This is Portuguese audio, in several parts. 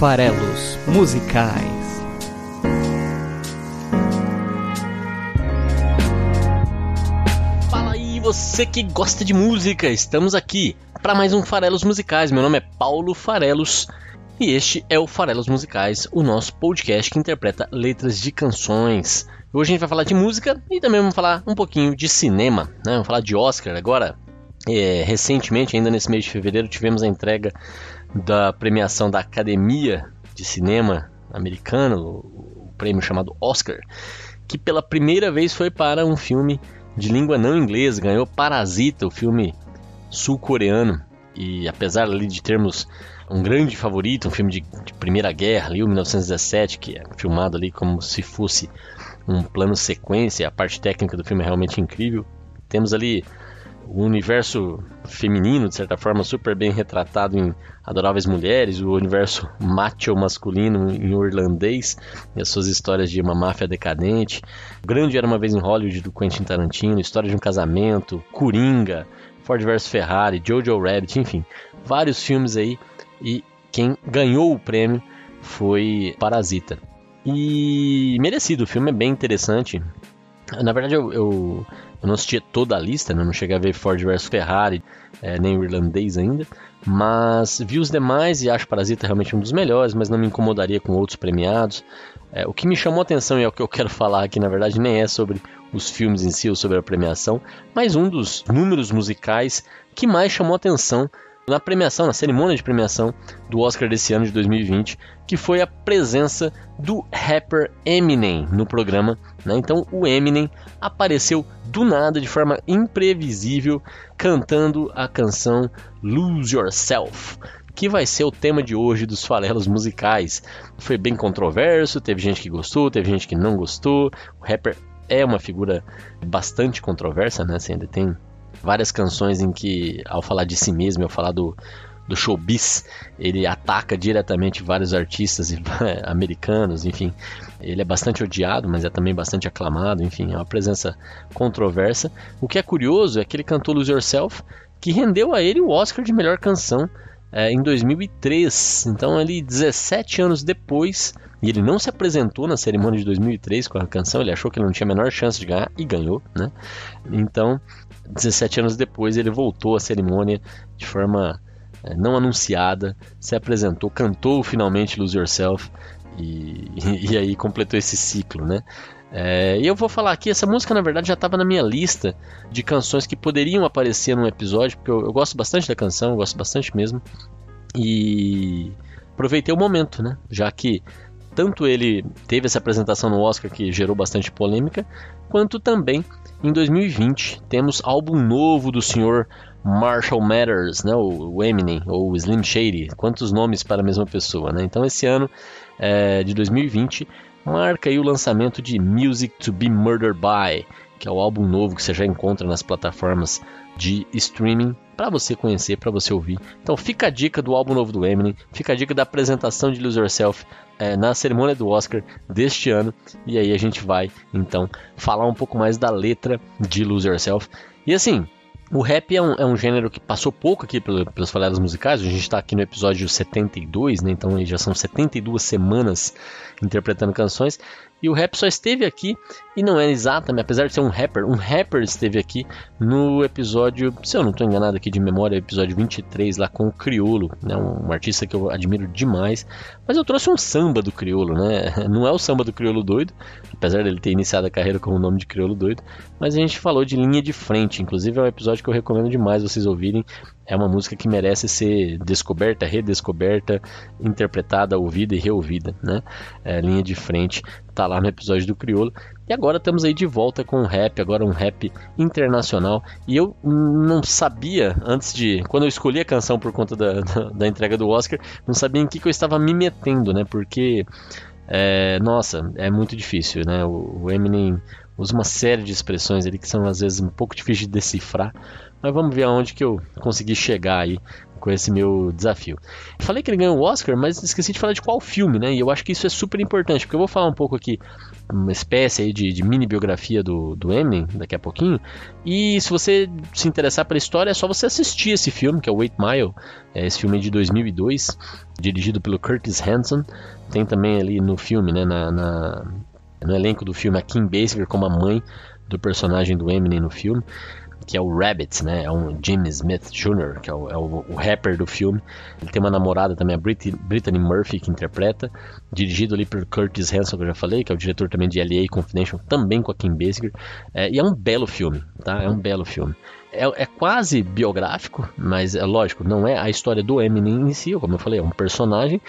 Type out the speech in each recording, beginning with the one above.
Farelos Musicais. Fala aí, você que gosta de música, estamos aqui para mais um Farelos Musicais. Meu nome é Paulo Farelos e este é o Farelos Musicais, o nosso podcast que interpreta letras de canções. Hoje a gente vai falar de música e também vamos falar um pouquinho de cinema, né? Vamos falar de Oscar agora. É, recentemente, ainda nesse mês de fevereiro, tivemos a entrega da premiação da Academia de Cinema Americana, o, prêmio chamado Oscar, que pela primeira vez foi para um filme de língua não inglesa, ganhou Parasita, o filme sul-coreano. E apesar ali de termos um grande favorito, um filme de, de Primeira Guerra, ali, o 1917, que é filmado ali como se fosse um plano sequência, a parte técnica do filme é realmente incrível. Temos ali o universo feminino, de certa forma, super bem retratado em Adoráveis Mulheres, o universo macho masculino em irlandês e as suas histórias de uma máfia decadente. O Grande Era Uma Vez em Hollywood, do Quentin Tarantino, História de um Casamento, Coringa, Ford vs Ferrari, Jojo Rabbit, enfim, vários filmes aí. E quem ganhou o prêmio foi Parasita. E merecido, o filme é bem interessante. Na verdade, eu, eu, eu não assisti toda a lista, né? não cheguei a ver Ford vs Ferrari, é, nem o irlandês ainda, mas vi os demais e acho Parasita realmente um dos melhores, mas não me incomodaria com outros premiados. É, o que me chamou a atenção e é o que eu quero falar aqui, na verdade, nem é sobre os filmes em si ou sobre a premiação, mas um dos números musicais que mais chamou a atenção na premiação, na cerimônia de premiação do Oscar desse ano de 2020, que foi a presença do rapper Eminem no programa. Né? Então o Eminem apareceu do nada, de forma imprevisível, cantando a canção Lose Yourself. Que vai ser o tema de hoje dos farelos musicais. Foi bem controverso, teve gente que gostou, teve gente que não gostou. O rapper é uma figura bastante controversa, né? Você ainda tem várias canções em que, ao falar de si mesmo, ao falar do, do showbiz, ele ataca diretamente vários artistas americanos, enfim. Ele é bastante odiado, mas é também bastante aclamado, enfim, é uma presença controversa. O que é curioso é que ele cantou Lose Yourself, que rendeu a ele o Oscar de melhor canção é, em 2003. Então, ali 17 anos depois, e ele não se apresentou na cerimônia de 2003 com a canção, ele achou que ele não tinha a menor chance de ganhar e ganhou, né? Então, 17 anos depois, ele voltou à cerimônia de forma é, não anunciada, se apresentou, cantou finalmente Lose Yourself e, e, aí completou esse ciclo, né? É, e eu vou falar aqui, essa música na verdade já estava na minha lista de canções que poderiam aparecer num episódio, porque eu, eu gosto bastante da canção, gosto bastante mesmo. E aproveitei o momento, né? Já que tanto ele teve essa apresentação no Oscar que gerou bastante polêmica, quanto também em 2020 temos álbum novo do senhor Marshall Mathers, né, o Eminem ou Slim Shady, quantos nomes para a mesma pessoa, né? Então esse ano é, de 2020 marca o lançamento de Music to Be Murdered By, que é o álbum novo que você já encontra nas plataformas de streaming para você conhecer, para você ouvir. Então fica a dica do álbum novo do Eminem, fica a dica da apresentação de Lose Yourself é, na cerimônia do Oscar deste ano. E aí a gente vai então falar um pouco mais da letra de Lose Yourself. E assim, o rap é um, é um, gênero que passou pouco aqui pelas faladas musicais. A gente está aqui no episódio 72, né? Então já são 72 semanas interpretando canções. E o rap só esteve aqui, e não é exatamente, apesar de ser um rapper, um rapper esteve aqui no episódio, se eu não estou enganado aqui de memória, episódio 23, lá com o Criolo, né, um artista que eu admiro demais. Mas eu trouxe um samba do Criolo, né? Não é o samba do Criolo doido, apesar dele ter iniciado a carreira com o nome de Criolo doido, mas a gente falou de linha de frente, inclusive é um episódio que eu recomendo demais vocês ouvirem. É uma música que merece ser descoberta, redescoberta, interpretada, ouvida e reouvida, né? É, linha de frente tá lá no episódio do Criolo. E agora estamos aí de volta com o rap, agora um rap internacional. E eu não sabia, antes de. Quando eu escolhi a canção por conta da, da, da entrega do Oscar, não sabia em que, que eu estava me metendo, né? Porque. É, nossa, é muito difícil, né? O, o Eminem usa uma série de expressões ali que são às vezes um pouco difíceis de decifrar, mas vamos ver aonde que eu consegui chegar aí com esse meu desafio. Falei que ele ganhou o Oscar, mas esqueci de falar de qual filme, né? E eu acho que isso é super importante, porque eu vou falar um pouco aqui, uma espécie aí de, de mini biografia do, do Eminem daqui a pouquinho. E se você se interessar pela história, é só você assistir esse filme, que é o Eight Mile, é esse filme de 2002, dirigido pelo Curtis Hanson. Tem também ali no filme, né, na, na no elenco do filme a Kim Basinger como a mãe do personagem do Eminem no filme que é o Rabbit, né? É um Jimmy Smith Jr., que é o, é o, o rapper do filme. Ele tem uma namorada também, a Brit Brittany Murphy, que interpreta. Dirigido ali por Curtis Hanson, que eu já falei, que é o diretor também de L.A. Confidential, também com a Kim Basinger. É, e é um belo filme, tá? É um belo filme. É, é, quase biográfico, mas é lógico, não é a história do Eminem em si, como eu falei, é um personagem,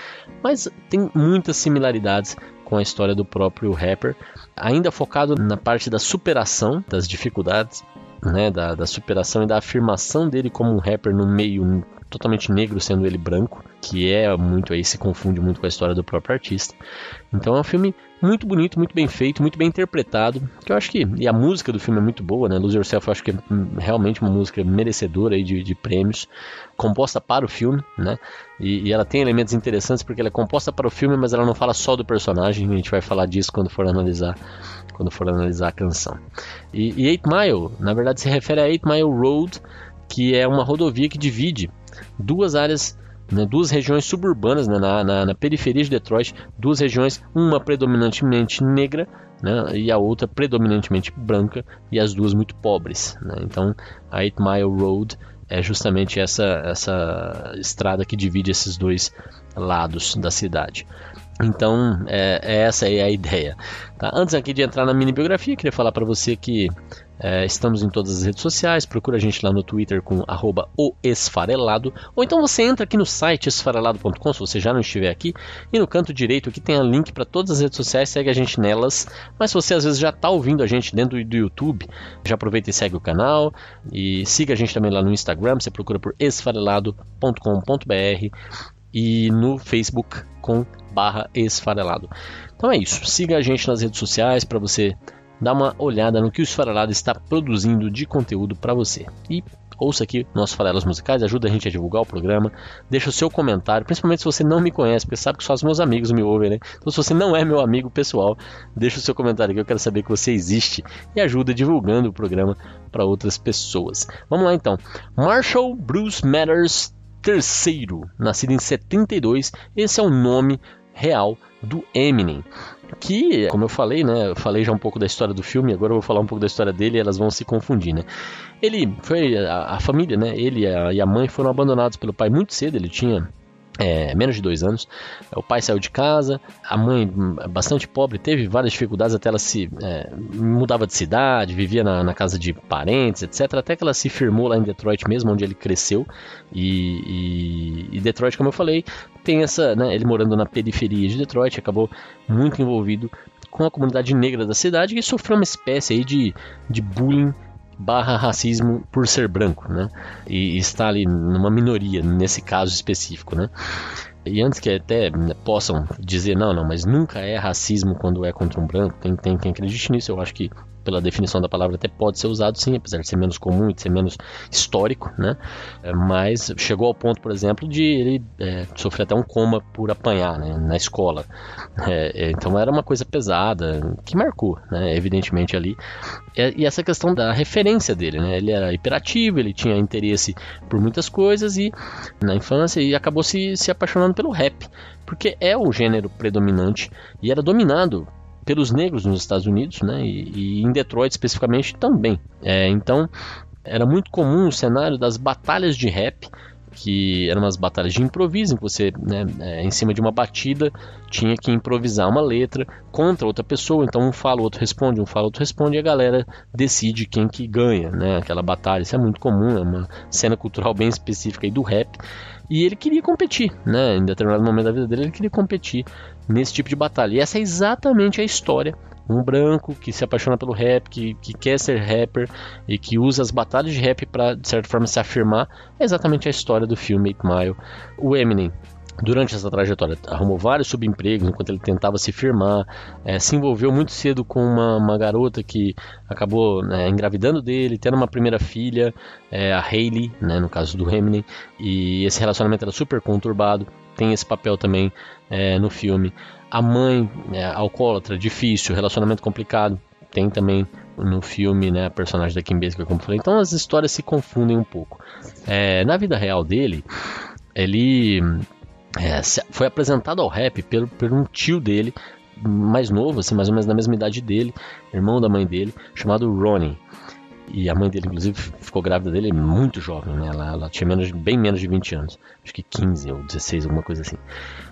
mas tem muitas similaridades com a história do próprio rapper, ainda focado na parte da superação das dificuldades né, da, da superação e da afirmação dele como um rapper no meio totalmente negro, sendo ele branco, que é muito aí, se confunde muito com a história do próprio artista. Então é um filme muito bonito, muito bem feito, muito bem interpretado, que eu acho que, e a música do filme é muito boa, né, Lose Yourself eu acho que é realmente uma música merecedora aí de, de prêmios, composta para o filme, né, e, e, ela tem elementos interessantes porque ela é composta para o filme, mas ela não fala só do personagem, a gente vai falar disso quando for analisar quando for analisar a canção. E, e Eight Mile, na verdade, se refere a Eight Mile Road, que é uma rodovia que divide duas áreas né, duas regiões suburbanas né, na, na, na, periferia de Detroit, duas regiões, uma predominantemente negra né, e a outra predominantemente branca, e as duas muito pobres. Né. Então, a Eight Mile Road é justamente essa, essa estrada que divide esses dois lados da cidade. Então, é, é, essa é a ideia. Tá? Antes aqui de entrar na mini biografia, queria falar para você que é, estamos em todas as redes sociais. Procura a gente lá no Twitter com arroba o esfarelado. Ou então você entra aqui no site esfarelado.com, se você já não estiver aqui. E no canto direito aqui tem a link para todas as redes sociais, segue a gente nelas. Mas se você às vezes já está ouvindo a gente dentro do YouTube, já aproveita e segue o canal. E siga a gente também lá no Instagram, você procura por esfarelado.com.br e no Facebook com barra esfarelado. Então é isso, siga a gente nas redes sociais para você dar uma olhada no que o Esfarelado está produzindo de conteúdo para você. E ouça aqui nossos farelos musicais, ajuda a gente a divulgar o programa, deixa o seu comentário, principalmente se você não me conhece, porque sabe que só os meus amigos me ouvem, né? Então se você não é meu amigo pessoal, deixa o seu comentário aqui, eu quero saber que você existe e ajuda divulgando o programa para outras pessoas. Vamos lá então. Marshall Bruce Matters III, nascido em 72, esse é o nome real do Eminem. Que, como eu falei, né? Eu falei já um pouco da história do filme, agora eu vou falar um pouco da história dele e elas vão se confundir, né? Ele foi. A, a família, né? Ele a, e a mãe foram abandonados pelo pai muito cedo, ele tinha é, menos de dois anos. O pai saiu de casa, a mãe, bastante pobre, teve várias dificuldades até ela se é, mudava de cidade, vivia na, na, casa de parentes, etc. Até que ela se firmou lá em Detroit mesmo, onde ele cresceu. E, e, e Detroit, como eu falei, tem essa, né, ele morando na periferia de Detroit, acabou muito envolvido com a comunidade negra da cidade e sofreu uma espécie aí de, de bullying barra racismo por ser branco, né? E, está ali numa minoria nesse caso específico, né? E antes que até possam dizer não, não, mas nunca é racismo quando é contra um branco, tem, tem quem acredite nisso, eu acho que pela definição da palavra, até pode ser usado sim, apesar de ser menos comum e de ser menos histórico, né? É, mas chegou ao ponto, por exemplo, de ele é, sofrer até um coma por apanhar né, na escola. É, é então era uma coisa pesada, que marcou, né, evidentemente, ali. E, e, essa questão da referência dele, né? Ele era hiperativo, ele tinha interesse por muitas coisas e na infância e acabou se, se apaixonando pelo rap, porque é o gênero predominante e era dominado pelos negros nos Estados Unidos, né? E, e em Detroit especificamente também. É, então era muito comum o cenário das batalhas de rap, que eram umas batalhas de improviso, em que você, né, é, em cima de uma batida, tinha que improvisar uma letra contra outra pessoa. Então um fala, o outro responde, um fala, o outro responde, e a galera decide quem que ganha, né? Aquela batalha. Isso é muito comum, é uma cena cultural bem específica aí do rap. E ele queria competir, né? Em determinado momento da vida dele, ele queria competir nesse tipo de batalha. E essa é exatamente a história. Um branco que se apaixona pelo rap, que, que quer ser rapper e que usa as batalhas de rap para, de certa forma, se afirmar. É exatamente a história do filme 8 Mile. O Eminem durante essa trajetória. Arrumou vários subempregos enquanto ele tentava se firmar, é, se envolveu muito cedo com uma, uma garota que acabou né, engravidando dele, tendo uma primeira filha, é, a Hayley, né, no caso do Eminem, e esse relacionamento era super conturbado, tem esse papel também é, no filme. A mãe, é, alcoólatra, difícil, relacionamento complicado, tem também no filme, né, a personagem da Kim Basinger, como eu falei. Então as histórias se confundem um pouco. Na vida real dele, ele é, foi apresentado ao rap por, por um tio dele, mais novo, assim, mais ou menos na mesma idade dele, irmão da mãe dele, chamado Ronnie. E a mãe dele, inclusive, ficou grávida dele muito jovem, né? Ela, ela tinha menos, bem menos de 20 anos. Acho que 15 ou 16, alguma coisa assim.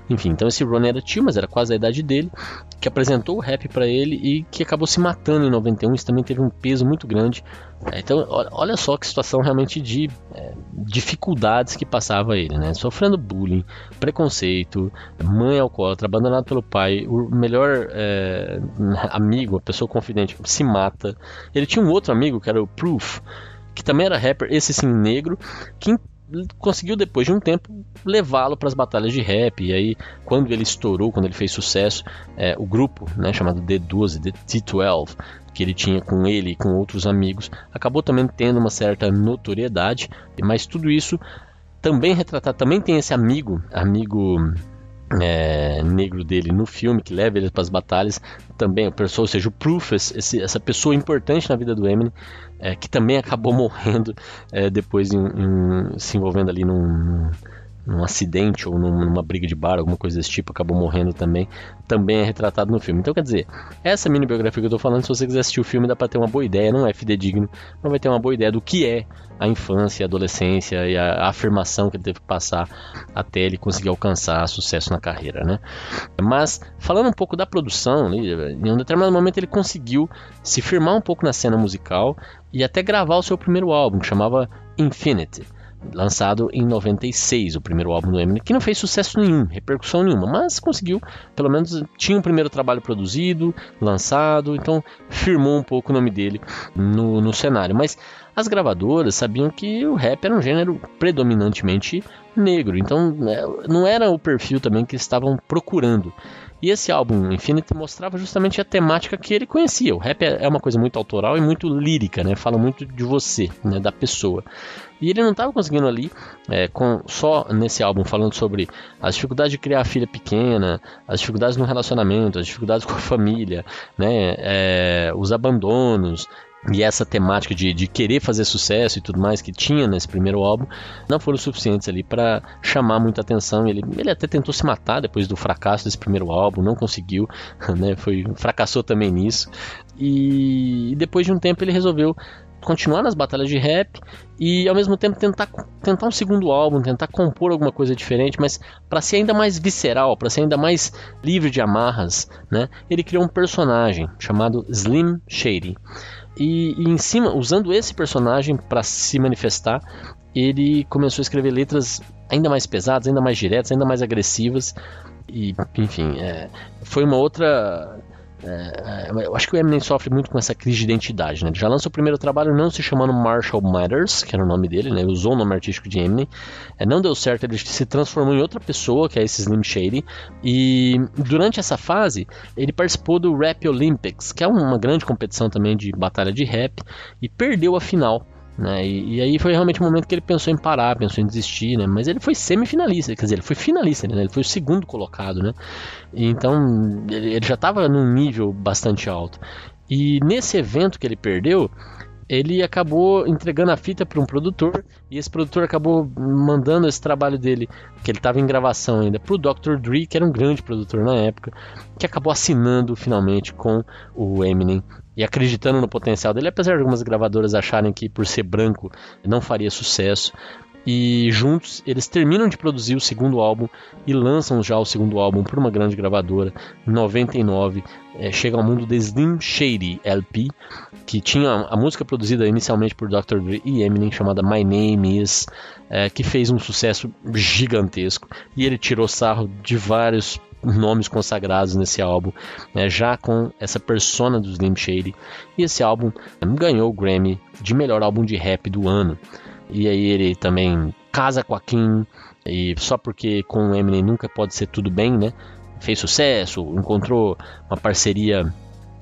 Enfim, então esse Ron era tio, mas era quase a idade dele, que apresentou o rap para ele e que acabou se matando em 91. Isso também teve um peso muito grande. É, então, olha só que situação realmente de é, dificuldades que passava ele, né? Sofrendo bullying, preconceito, mãe alcoólatra, abandonado pelo pai, o melhor é, amigo, a pessoa confidente, se mata. Ele tinha um outro amigo que era o Proof, que também era rapper, esse sim negro, que conseguiu depois de um tempo levá-lo para as batalhas de rap. E aí quando ele estourou quando ele fez sucesso é, o grupo né, chamado D12 D12 que ele tinha com ele e com outros amigos acabou também tendo uma certa notoriedade. Mas tudo isso também retratado também tem esse amigo amigo é, negro dele no filme, que leva ele para as batalhas, também o pessoa, ou seja, o Proof, esse, essa pessoa importante na vida do Eminem, é, que também acabou morrendo é, depois em, em, se envolvendo ali num, num acidente ou numa briga de bar, alguma coisa desse tipo, acabou morrendo também, também é retratado no filme. Então, quer dizer, essa mini biografia que eu tô falando, se você quiser assistir o filme, dá pra ter uma boa ideia, não é fidedigno, mas vai ter uma boa ideia do que é a infância, a adolescência e a, a afirmação que ele teve que passar até ele conseguir alcançar sucesso na carreira, né? Mas, falando um pouco da produção, em um determinado momento ele conseguiu se firmar um pouco na cena musical e até gravar o seu primeiro álbum, que chamava Infinity lançado em 96, o primeiro álbum do Eminem, que não fez sucesso nenhum, repercussão nenhuma, mas conseguiu, pelo menos tinha um primeiro trabalho produzido, lançado, então firmou um pouco o nome dele no, no cenário. Mas as gravadoras sabiam que o rap era um gênero predominantemente negro, então né, não era o perfil também que estavam procurando. E esse álbum Infinity mostrava justamente a temática que ele conhecia. O rap é uma coisa muito autoral e muito lírica, né? Fala muito de você, né? da pessoa. E ele não estava conseguindo ali, é, com só nesse álbum, falando sobre as dificuldades de criar a filha pequena, as dificuldades no relacionamento, as dificuldades com a família, né? É, os abandonos, e essa temática de, de querer fazer sucesso e tudo mais que tinha nesse primeiro álbum não foram suficientes ali para chamar muita atenção. Ele, ele até tentou se matar depois do fracasso desse primeiro álbum, não conseguiu, né? Foi fracassou também nisso. E, e depois de um tempo ele resolveu continuar nas batalhas de rap e ao mesmo tempo tentar, tentar um segundo álbum, tentar compor alguma coisa diferente, mas para ser ainda mais visceral, para ser ainda mais livre de amarras, né? Ele criou um personagem chamado Slim Shady. E, e em cima, usando esse personagem para se manifestar, ele começou a escrever letras ainda mais pesadas, ainda mais diretas, ainda mais agressivas. E, enfim, é, foi uma outra é, é, eu acho que o Eminem sofre muito com essa crise de identidade, né? Ele já lança o primeiro trabalho não se chamando Marshall Matters, que era o nome dele, né? Ele usou o nome artístico de Eminem. É, não deu certo, ele se transformou em outra pessoa, que é esse Slim Shady. E durante essa fase, ele participou do Rap Olympics, que é uma grande competição também de batalha de rap, e perdeu a final. Né? E, e, aí foi realmente o momento que ele pensou em parar, pensou em desistir, né? Mas ele foi semifinalista, quer dizer, ele foi finalista, né? ele foi o segundo colocado, né? Então ele, ele já estava num nível bastante alto. E nesse evento que ele perdeu, ele acabou entregando a fita para um produtor e esse produtor acabou mandando esse trabalho dele, que ele estava em gravação ainda, para o Dr. Dre, que era um grande produtor na época, que acabou assinando finalmente com o Eminem e acreditando no potencial dele, apesar de algumas gravadoras acharem que por ser branco não faria sucesso. E juntos eles terminam de produzir o segundo álbum e lançam já o segundo álbum por uma grande gravadora, em 99. É, chega ao mundo de Slim Shady LP, que tinha a música produzida inicialmente por Dr. Dre e Eminem, chamada My Name Is, é, que fez um sucesso gigantesco. E ele tirou sarro de vários nomes consagrados nesse álbum, né, já com essa persona do Slim Shady. E esse álbum ganhou o Grammy de melhor álbum de rap do ano. E aí ele também casa com a Kim, e só porque com o Eminem nunca pode ser tudo bem, né? Fez sucesso, encontrou uma parceria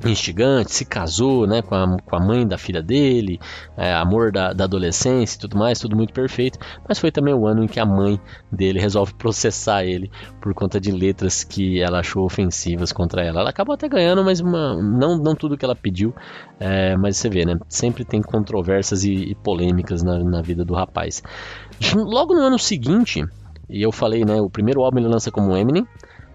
instigante, se casou né, com, a, com a mãe da filha dele, é, amor da, da adolescência e tudo mais, tudo muito perfeito. Mas foi também o ano em que a mãe dele resolve processar ele por conta de letras que ela achou ofensivas contra ela. Ela acabou até ganhando, mas uma, não, não tudo que ela pediu. É, mas você vê, né? Sempre tem controvérsias e, e polêmicas na, na vida do rapaz. Logo no ano seguinte, e eu falei, né? O primeiro álbum ele lança como Eminem.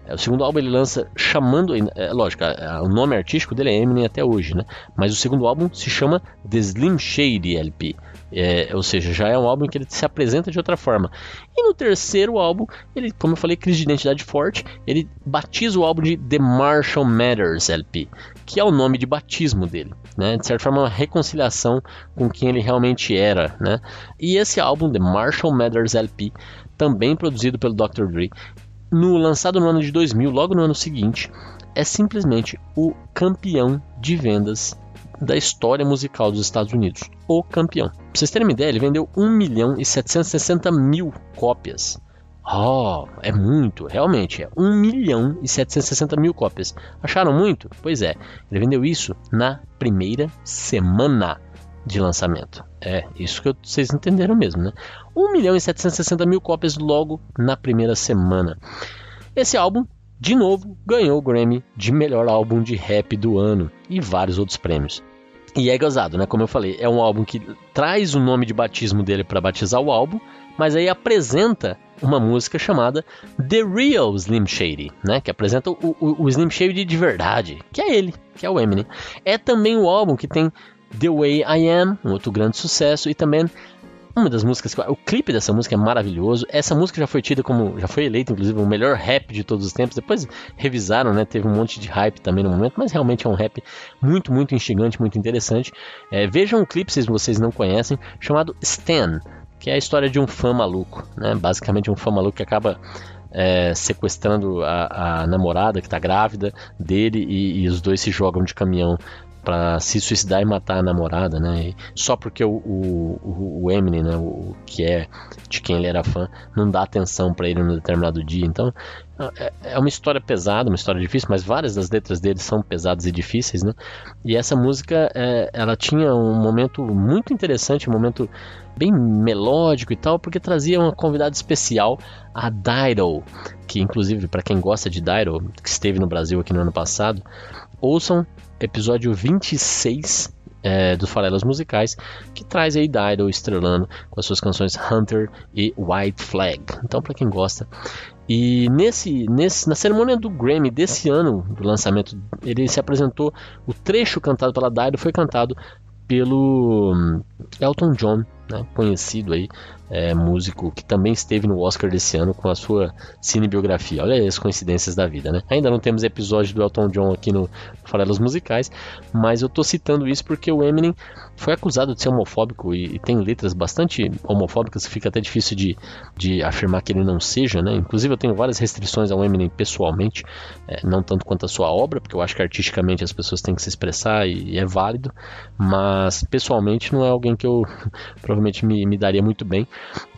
É, o segundo álbum ele lança chamando, é, lógico, o nome artístico dele é Eminem até hoje, né? Mas o segundo álbum se chama The Slim Shady LP. É, ou seja, já é um álbum que ele se apresenta de outra forma. E no terceiro álbum, ele, como eu falei, crise de identidade forte, ele batiza o álbum de The Marshall Matters LP, que é o nome de batismo dele, né? De certa forma, uma reconciliação com quem ele realmente era, né? E esse álbum, The Marshall Matters LP, também produzido pelo Dr. Dre, no lançado no ano de 2000, logo no ano seguinte, é simplesmente o campeão de vendas da história musical dos Estados Unidos. O campeão. Pra vocês terem uma ideia, ele vendeu 1 milhão e 760 mil cópias. Oh, é muito, realmente, é 1 milhão e 760 mil cópias. Acharam muito? Pois é, ele vendeu isso na primeira semana de lançamento. É, isso que vocês entenderam mesmo, né? 1 milhão e 760 mil cópias logo na primeira semana. Esse álbum, de novo, ganhou o Grammy de melhor álbum de rap do ano e vários outros prêmios. E é gozado, né? Como eu falei, é um álbum que traz o nome de batismo dele para batizar o álbum, mas aí apresenta uma música chamada The Real Slim Shady, né? Que apresenta o, o, o Slim Shady de verdade, que é ele, que é o Eminem. É também o álbum que tem The Way I Am, um outro grande sucesso, e também uma das músicas, o clipe dessa música é maravilhoso. Essa música já foi tida como, já foi eleita inclusive o melhor rap de todos os tempos. Depois revisaram, né? Teve um monte de hype também no momento, mas realmente é um rap muito, muito instigante, muito interessante. É, vejam um clipe se vocês não conhecem, chamado Stan, que é a história de um fã maluco, né? Basicamente um fã maluco que acaba é, sequestrando a, a, namorada que está grávida dele e, e, os dois se jogam de caminhão para se suicidar e matar a namorada, né? E só porque o, o, o Eminem, né, o que é de quem ele era fã, não dá atenção para ele num determinado dia. Então é, é uma história pesada, uma história difícil, mas várias das letras dele são pesadas e difíceis, né? E essa música, é, ela tinha um momento muito interessante, um momento bem melódico e tal, porque trazia uma convidada especial, a Dido, que inclusive para quem gosta de Dido, que esteve no Brasil aqui no ano passado, ouçam episódio 26 é, dos Farelas Musicais, que traz aí Dido estrelando com as suas canções Hunter e White Flag. Então, para quem gosta. E nesse, nesse, na cerimônia do Grammy desse ano, do lançamento, ele se apresentou. O trecho cantado pela Dido foi cantado pelo hum, Elton John, né, conhecido aí é, músico que também esteve no Oscar desse ano com a sua cinebiografia. Olha as coincidências da vida, né? Ainda não temos episódio do Elton John aqui no Farelas Musicais, mas eu tô citando isso porque o Eminem foi acusado de ser homofóbico e, e tem letras bastante homofóbicas, fica até difícil de, de afirmar que ele não seja, né? Inclusive eu tenho várias restrições ao Eminem pessoalmente, é, não tanto quanto a sua obra, porque eu acho que artisticamente as pessoas têm que se expressar e, e é válido, mas pessoalmente não é alguém que eu provavelmente me, me daria muito bem.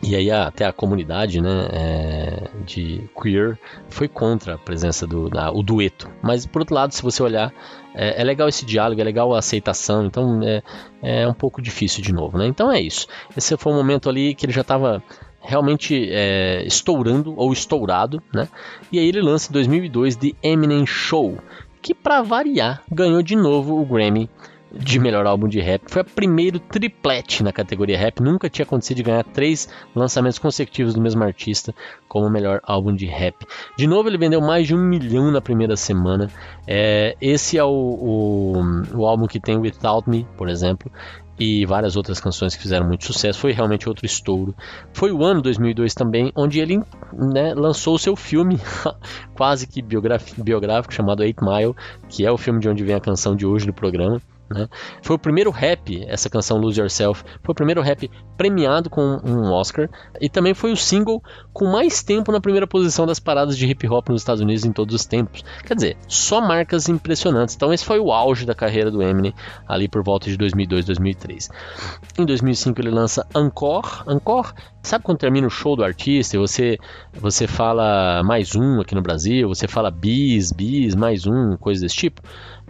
E aí até a comunidade né, é, de queer foi contra a presença do da, o dueto. Mas por outro lado, se você olhar, é, é, legal esse diálogo, é legal a aceitação, então é, é um pouco difícil de novo. Né? Então é isso. Esse foi um momento ali que ele já estava realmente é, estourando ou estourado, né? E aí ele lança em 2002 The Eminem Show, que para variar ganhou de novo o Grammy de melhor álbum de rap. Foi o primeiro triplete na categoria rap. Nunca tinha acontecido de ganhar três lançamentos consecutivos do mesmo artista como melhor álbum de rap. De novo, ele vendeu mais de um milhão na primeira semana. É, esse é o, o, o álbum que tem Without Me, por exemplo e várias outras canções que fizeram muito sucesso. Foi realmente outro estouro. Foi o ano 2002 também, onde ele né, lançou o seu filme, quase que biográfico, chamado Eight Mile, que é o filme de onde vem a canção de hoje do programa Né? Foi o primeiro rap, essa canção Lose Yourself, foi o primeiro rap premiado com um Oscar e também foi o single com mais tempo na primeira posição das paradas de hip hop nos Estados Unidos em todos os tempos. Quer dizer, só marcas impressionantes. Então esse foi o auge da carreira do Eminem ali por volta de 2002, 2003. Em 2005 ele lança Encore. Encore, sabe quando termina o show do artista e você você fala mais um aqui no Brasil, você fala bis, bis, mais um, coisa desse tipo?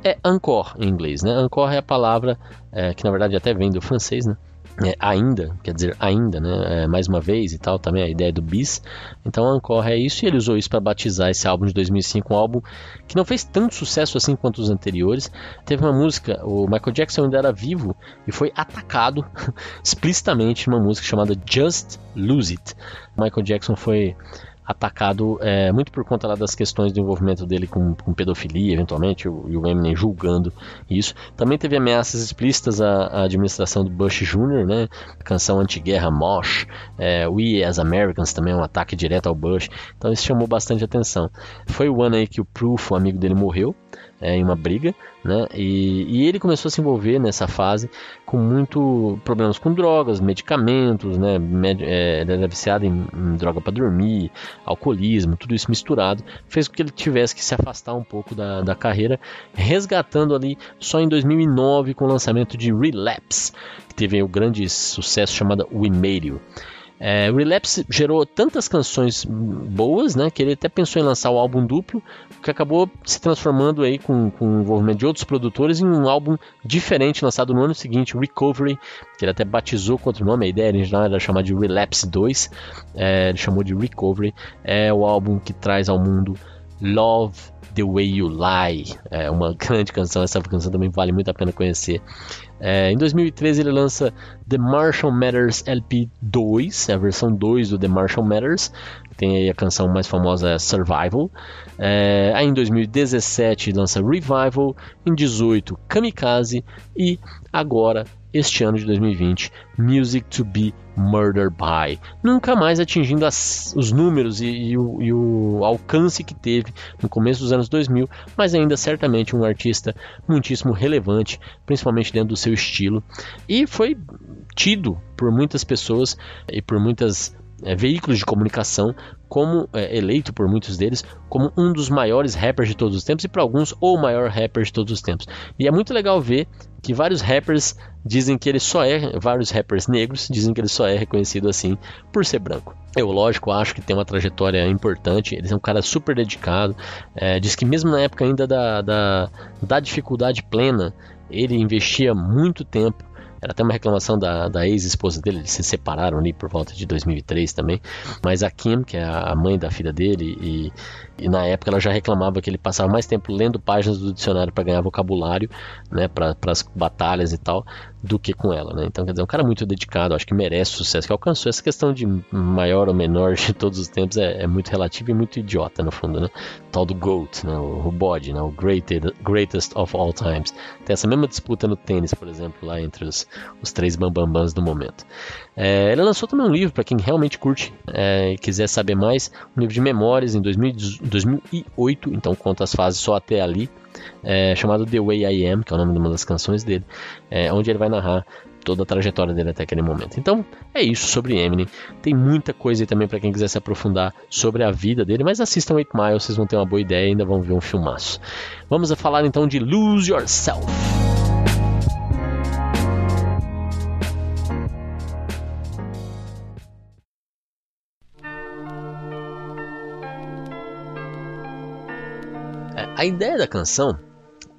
É encore em inglês, né? Encore é a palavra é, que na verdade até vem do francês, né? É, ainda, quer dizer ainda, né? É, mais uma vez e tal, também a ideia do bis. Então encore é isso e ele usou isso para batizar esse álbum de 2005, um álbum que não fez tanto sucesso assim quanto os anteriores. Teve uma música, o Michael Jackson ainda era vivo e foi atacado explicitamente numa música chamada Just Lose It. Michael Jackson foi atacado é, muito por conta lá das questões do envolvimento dele com, com pedofilia, eventualmente, o, e o Eminem julgando isso. Também teve ameaças explícitas à, à administração do Bush Jr., né? A canção anti-guerra Mosh, é, We as Americans também é um ataque direto ao Bush. Então isso chamou bastante atenção. Foi o ano aí que o Proof, o amigo dele, morreu é, em uma briga, né? E, e, ele começou a se envolver nessa fase com muito problemas com drogas, medicamentos, né? Med, é, ele era viciado em, em droga para dormir, alcoolismo, tudo isso misturado, fez com que ele tivesse que se afastar um pouco da, da carreira, resgatando ali só em 2009 com o lançamento de Relapse, que teve o grande sucesso chamado We You. É, Relapse gerou tantas canções boas, né, que ele até pensou em lançar o álbum duplo, que acabou se transformando aí com, com o envolvimento de outros produtores em um álbum diferente lançado no ano seguinte, Recovery, que ele até batizou com outro nome, a ideia original era chamar de Relapse 2, é, ele chamou de Recovery, é o álbum que traz ao mundo Love The Way You Lie, é uma grande canção, essa canção também vale muito a pena conhecer. É, em 2013 ele lança The Marshall Matters LP 2, é a versão 2 do The Marshall Matters, tem aí a canção mais famosa Survival. É, aí em 2017 lança Revival, em 18 Kamikaze. E agora este ano de 2020 Music to Be Murdered By, nunca mais atingindo as, os números e, e, o, e, o, alcance que teve no começo dos anos 2000, mas ainda certamente um artista muitíssimo relevante, principalmente dentro do seu estilo, e foi tido por muitas pessoas e por muitas é, veículos de comunicação como é, eleito por muitos deles como um dos maiores rappers de todos os tempos e para alguns o maior rapper de todos os tempos. E é muito legal ver que vários rappers dizem que ele só é, vários rappers negros dizem que ele só é reconhecido assim por ser branco. Eu, lógico, acho que tem uma trajetória importante, ele é um cara super dedicado, é, diz que mesmo na época ainda da, da, da dificuldade plena, ele investia muito tempo era até uma reclamação da, da ex-esposa dele, eles se separaram ali por volta de 2003 também. Mas a Kim, que é a mãe da filha dele, e, e na época ela já reclamava que ele passava mais tempo lendo páginas do dicionário para ganhar vocabulário, né, para as batalhas e tal, do que com ela, né? Então, quer dizer, um cara muito dedicado, acho que merece sucesso que alcançou. Essa questão de maior ou menor de todos os tempos é, é muito relativa e muito idiota, no fundo, né? Tal do GOAT, né? O, o bode, né? O greatest, greatest of all times. Tem essa mesma disputa no tênis, por exemplo, lá entre os, os três bambambans do momento. É, ele lançou também um livro para quem realmente curte é, e quiser saber mais, um livro de memórias em 2000, 2008, então conta as fases só até ali é, chamado The Way I Am, que é o nome de uma das canções dele, é, onde ele vai narrar toda a trajetória dele até aquele momento. Então, é isso sobre Eminem. Tem muita coisa aí também para quem quiser se aprofundar sobre a vida dele, mas assistam 8 Miles, vocês vão ter uma boa ideia e ainda vão ver um filmaço. Vamos a falar então de Lose Yourself. A ideia da canção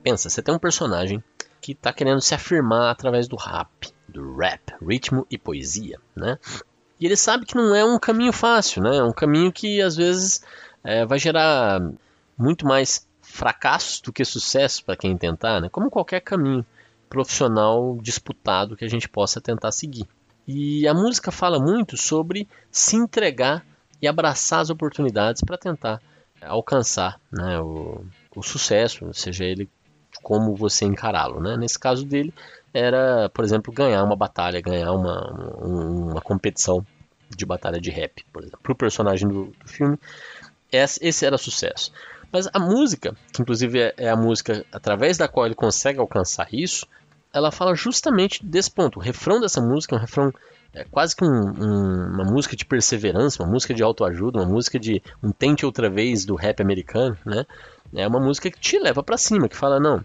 Pensa, você tem um personagem que está querendo se afirmar através do rap, do rap, ritmo e poesia, né? E ele sabe que não é um caminho fácil, né? É um caminho que às vezes é, vai gerar muito mais fracassos do que sucesso para quem tentar, né? Como qualquer caminho profissional disputado que a gente possa tentar seguir. E a música fala muito sobre se entregar e abraçar as oportunidades para tentar alcançar né, o, o sucesso, seja ele como você encará-lo. Né? Nesse caso dele, era, por exemplo, ganhar uma batalha, ganhar uma, uma competição de batalha de rap, por exemplo. Para o personagem do, do filme, esse era sucesso. Mas a música, que inclusive é, é a música através da qual ele consegue alcançar isso, ela fala justamente desse ponto. O refrão dessa música é um refrão é quase que um, um, uma música de perseverança, uma música de autoajuda, uma música de um tente outra vez do rap americano, né? É uma música que te leva para cima, que fala não,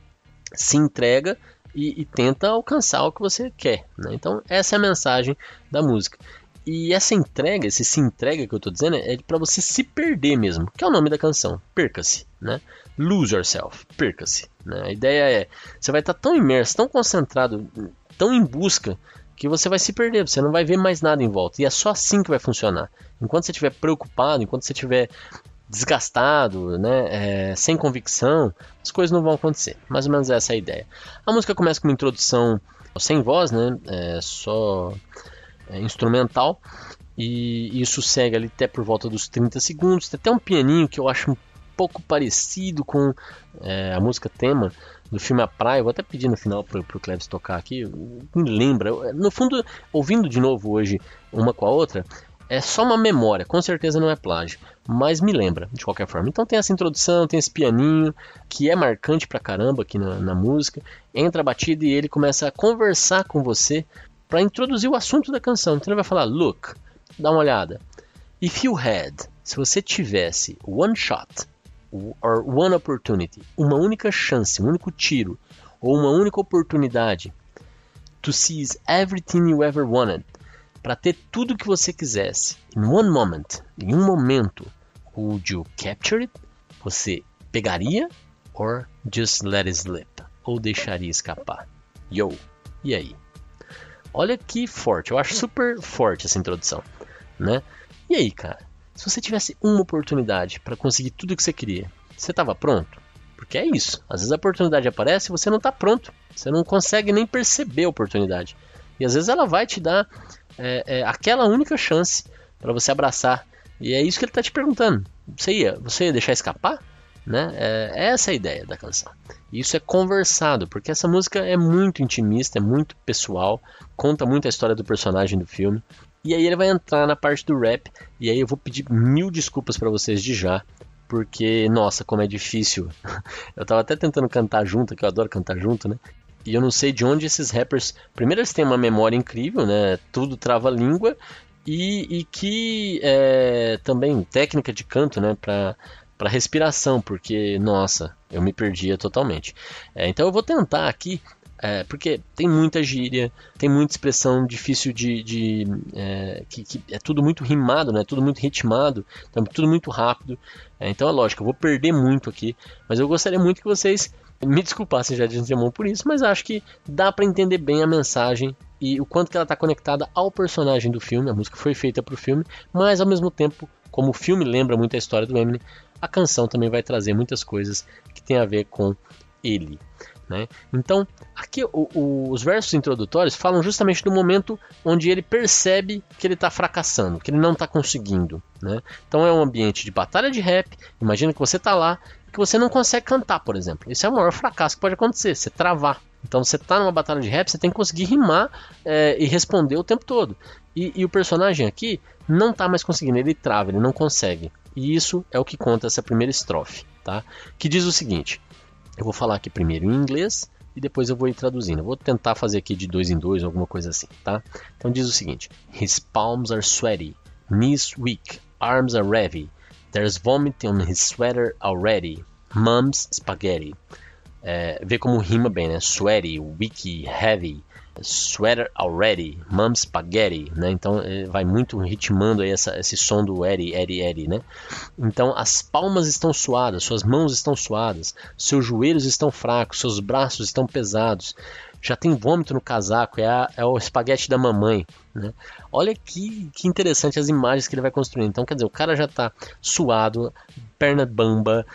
se entrega e, e, tenta alcançar o que você quer. Né? Então essa é a mensagem da música. E essa entrega, esse se entrega que eu estou dizendo, é para você se perder mesmo, que é o nome da canção. Perca-se, né? Lose yourself, perca-se. Né? A ideia é, você vai estar tá tão imerso, tão concentrado, tão em busca que você vai se perder, você não vai ver mais nada em volta. E é só assim que vai funcionar. Enquanto você estiver preocupado, enquanto você estiver desgastado, né, é, sem convicção, as coisas não vão acontecer. Mais ou menos essa é a ideia. A música começa com uma introdução sem voz, né, é, só é, instrumental, e isso segue ali até por volta dos 30 segundos. Tem até um pianinho que eu acho um pouco parecido com é, a música tema do filme A Praia, vou até pedir no final pro, pro Cleves tocar aqui, me lembra, no fundo, ouvindo de novo hoje uma com a outra, é só uma memória, com certeza não é plágio, mas me lembra, de qualquer forma. Então tem essa introdução, tem esse pianinho, que é marcante pra caramba aqui na, na música, entra a batida e ele começa a conversar com você para introduzir o assunto da canção. Então ele vai falar, look, dá uma olhada, if you had, se você tivesse one shot, or one opportunity, uma única chance, um único tiro, ou uma única oportunidade to seize everything you ever wanted, para ter tudo que você quisesse, in one moment, em um momento, would you capture it? Você pegaria or just let it slip? Ou deixaria escapar? Yo, e aí? Olha que forte, eu acho super forte essa introdução, né? E aí, cara? Se você tivesse uma oportunidade para conseguir tudo o que você queria, você estava pronto? Porque é isso. Às vezes a oportunidade aparece e você não está pronto. Você não consegue nem perceber a oportunidade. E às vezes ela vai te dar é, é, aquela única chance para você abraçar. E é isso que ele está te perguntando. Você ia, você ia deixar escapar? Né? É, essa é a ideia da canção. Isso é conversado, porque essa música é muito intimista, é muito pessoal, conta muito a história do personagem do filme. E aí ele vai entrar na parte do rap, e aí eu vou pedir mil desculpas para vocês de já, porque, nossa, como é difícil. eu tava até tentando cantar junto, que eu adoro cantar junto, né? E eu não sei de onde esses rappers. Primeiro, eles têm uma memória incrível, né? Tudo trava a língua. E, e que é, também técnica de canto, né? Pra, para respiração, porque, nossa, eu me perdia totalmente. É, então eu vou tentar aqui é, porque tem muita gíria, tem muita expressão difícil de. de é, que, que, é tudo muito rimado, né? Tudo muito ritmado, então, tudo muito rápido. É, então é lógico, eu vou perder muito aqui, mas eu gostaria muito que vocês me desculpassem já de antemão por isso, mas acho que dá para entender bem a mensagem e o quanto que ela está conectada ao personagem do filme. A música foi feita para o filme, mas ao mesmo tempo, como o filme lembra muito a história do Eminem, a canção também vai trazer muitas coisas que tem a ver com ele. Né? Então, aqui o, o, os versos introdutórios falam justamente do momento onde ele percebe que ele está fracassando, que ele não está conseguindo. Né? Então é um ambiente de batalha de rap. Imagina que você está lá que você não consegue cantar, por exemplo. Esse é o maior fracasso que pode acontecer, você travar. Então você está numa batalha de rap, você tem que conseguir rimar é, e responder o tempo todo. E, e o personagem aqui não está mais conseguindo, ele trava, ele não consegue. E isso é o que conta essa primeira estrofe, tá? Que diz o seguinte: eu vou falar aqui primeiro em inglês e depois eu vou ir traduzindo. Eu vou tentar fazer aqui de dois em dois, alguma coisa assim, tá? Então diz o seguinte: His palms are sweaty, knees weak, arms are heavy. There's vomit on his sweater already. Mom's spaghetti. É, vê como rima bem, né? Sweaty, weak, heavy. Sweater Already, Mom Spaghetti, né? Então eh, vai muito ritmando aí essa, esse som do Eri, Eri, Eri, né? Então as palmas estão suadas, suas mãos estão suadas, seus joelhos estão fracos, seus braços estão pesados, já tem vômito no casaco, é, a, é o espaguete da mamãe. Né? Olha que, que interessante as imagens que ele vai construindo. Então, quer dizer, o cara já está suado, perna bamba,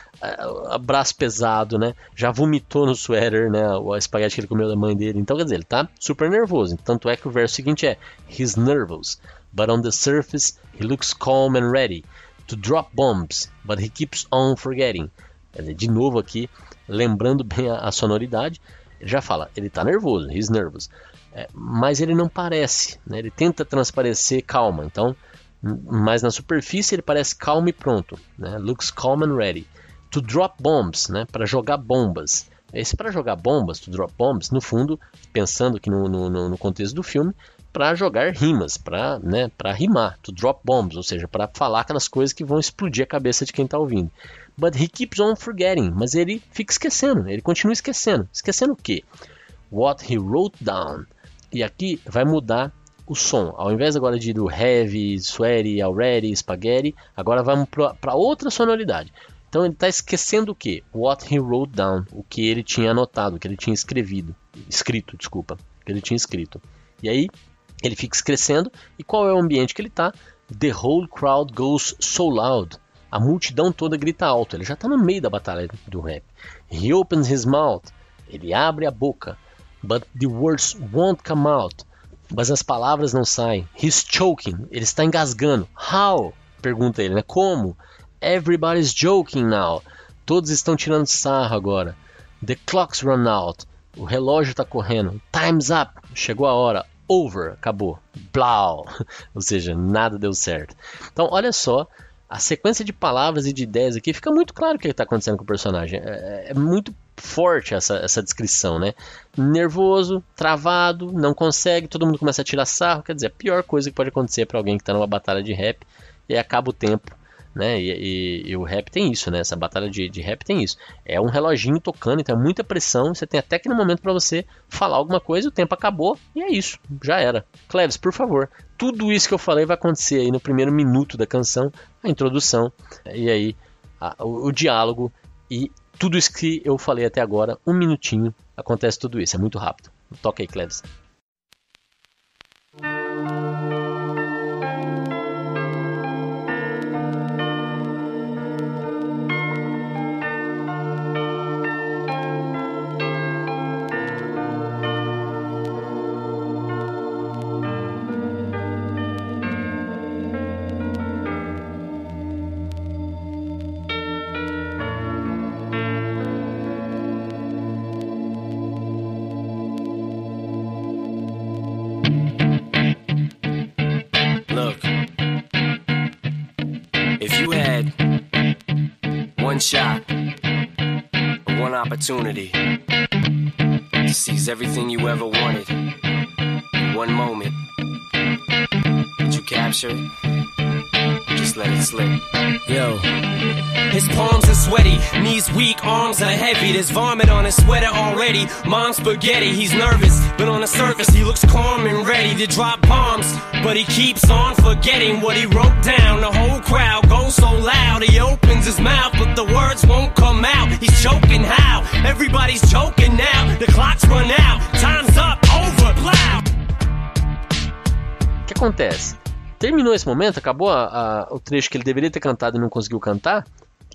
braço pesado, né? Já vomitou no suéter, né? O espaguete que ele comeu da mãe dele. Então, quer dizer, ele está super nervoso. Tanto é que o verso seguinte é: He's nervous, but on the surface he looks calm and ready to drop bombs, but he keeps on forgetting. Quer dizer, de novo aqui, lembrando bem a, a sonoridade. Ele já fala, ele está nervoso, he's nervous. É, mas ele não parece, né? ele tenta transparecer calma. Então, mas na superfície ele parece calmo e pronto. Né? Looks calm and ready. To drop bombs, né? para jogar bombas. Esse para jogar bombas, to drop bombs, no fundo, pensando que no, no, no contexto do filme, para jogar rimas, para né, rimar, to drop bombs, ou seja, para falar aquelas coisas que vão explodir a cabeça de quem está ouvindo. But he keeps on forgetting, mas ele fica esquecendo, ele continua esquecendo. Esquecendo o quê? What he wrote down. E aqui vai mudar o som. Ao invés agora de do heavy, sweaty, already, spaghetti, agora vamos para outra sonoridade. Então ele está esquecendo o que? What he wrote down, o que ele tinha anotado, o que ele tinha escrevido, escrito, desculpa, que ele tinha escrito. E aí ele fica esquecendo. E qual é o ambiente que ele está? The whole crowd goes so loud. A multidão toda grita alto. Ele já está no meio da batalha do rap. He opens his mouth. Ele abre a boca. But the words won't come out mas as palavras não saem. He's choking, ele está engasgando. How? Pergunta ele, né? Como? Everybody's joking now. Todos estão tirando sarro agora. The clock's run out. O relógio está correndo. Time's up. Chegou a hora. Over. Acabou. Blau. Ou seja, nada deu certo. Então, olha só a sequência de palavras e de ideias aqui fica muito claro o que está acontecendo com o personagem. É, é, muito forte essa, essa descrição, né? Nervoso, travado, não consegue, todo mundo começa a tirar sarro. Quer dizer, a pior coisa que pode acontecer para alguém que está numa batalha de rap e acaba o tempo né? E, e, e, o rap tem isso, né? Essa batalha de, de rap tem isso. É um reloginho tocando, então é muita pressão. Você tem até que no momento para você falar alguma coisa, o tempo acabou e é isso, já era. Cleves, por favor, tudo isso que eu falei vai acontecer aí no primeiro minuto da canção, a introdução e aí a, o, o diálogo e tudo isso que eu falei até agora, um minutinho, acontece tudo isso, é muito rápido. Toca aí, Cleves. Opportunity to seize everything you ever wanted in one moment. Did you capture? Just let it slip. Yo. His palms are sweaty, knees weak, arms are heavy. There's vomit on his sweater already. Mom's spaghetti, he's nervous, but on the surface he looks calm and ready to drop bombs. But he keeps on forgetting what he wrote down. The whole crowd goes so loud, he his mouth, but the words won't come out. He's choking how? Everybody's choking now. The clock's run out, time's up, over, plow. O que acontece? Terminou esse momento, acabou a, a, o trecho que ele deveria ter cantado e não conseguiu cantar.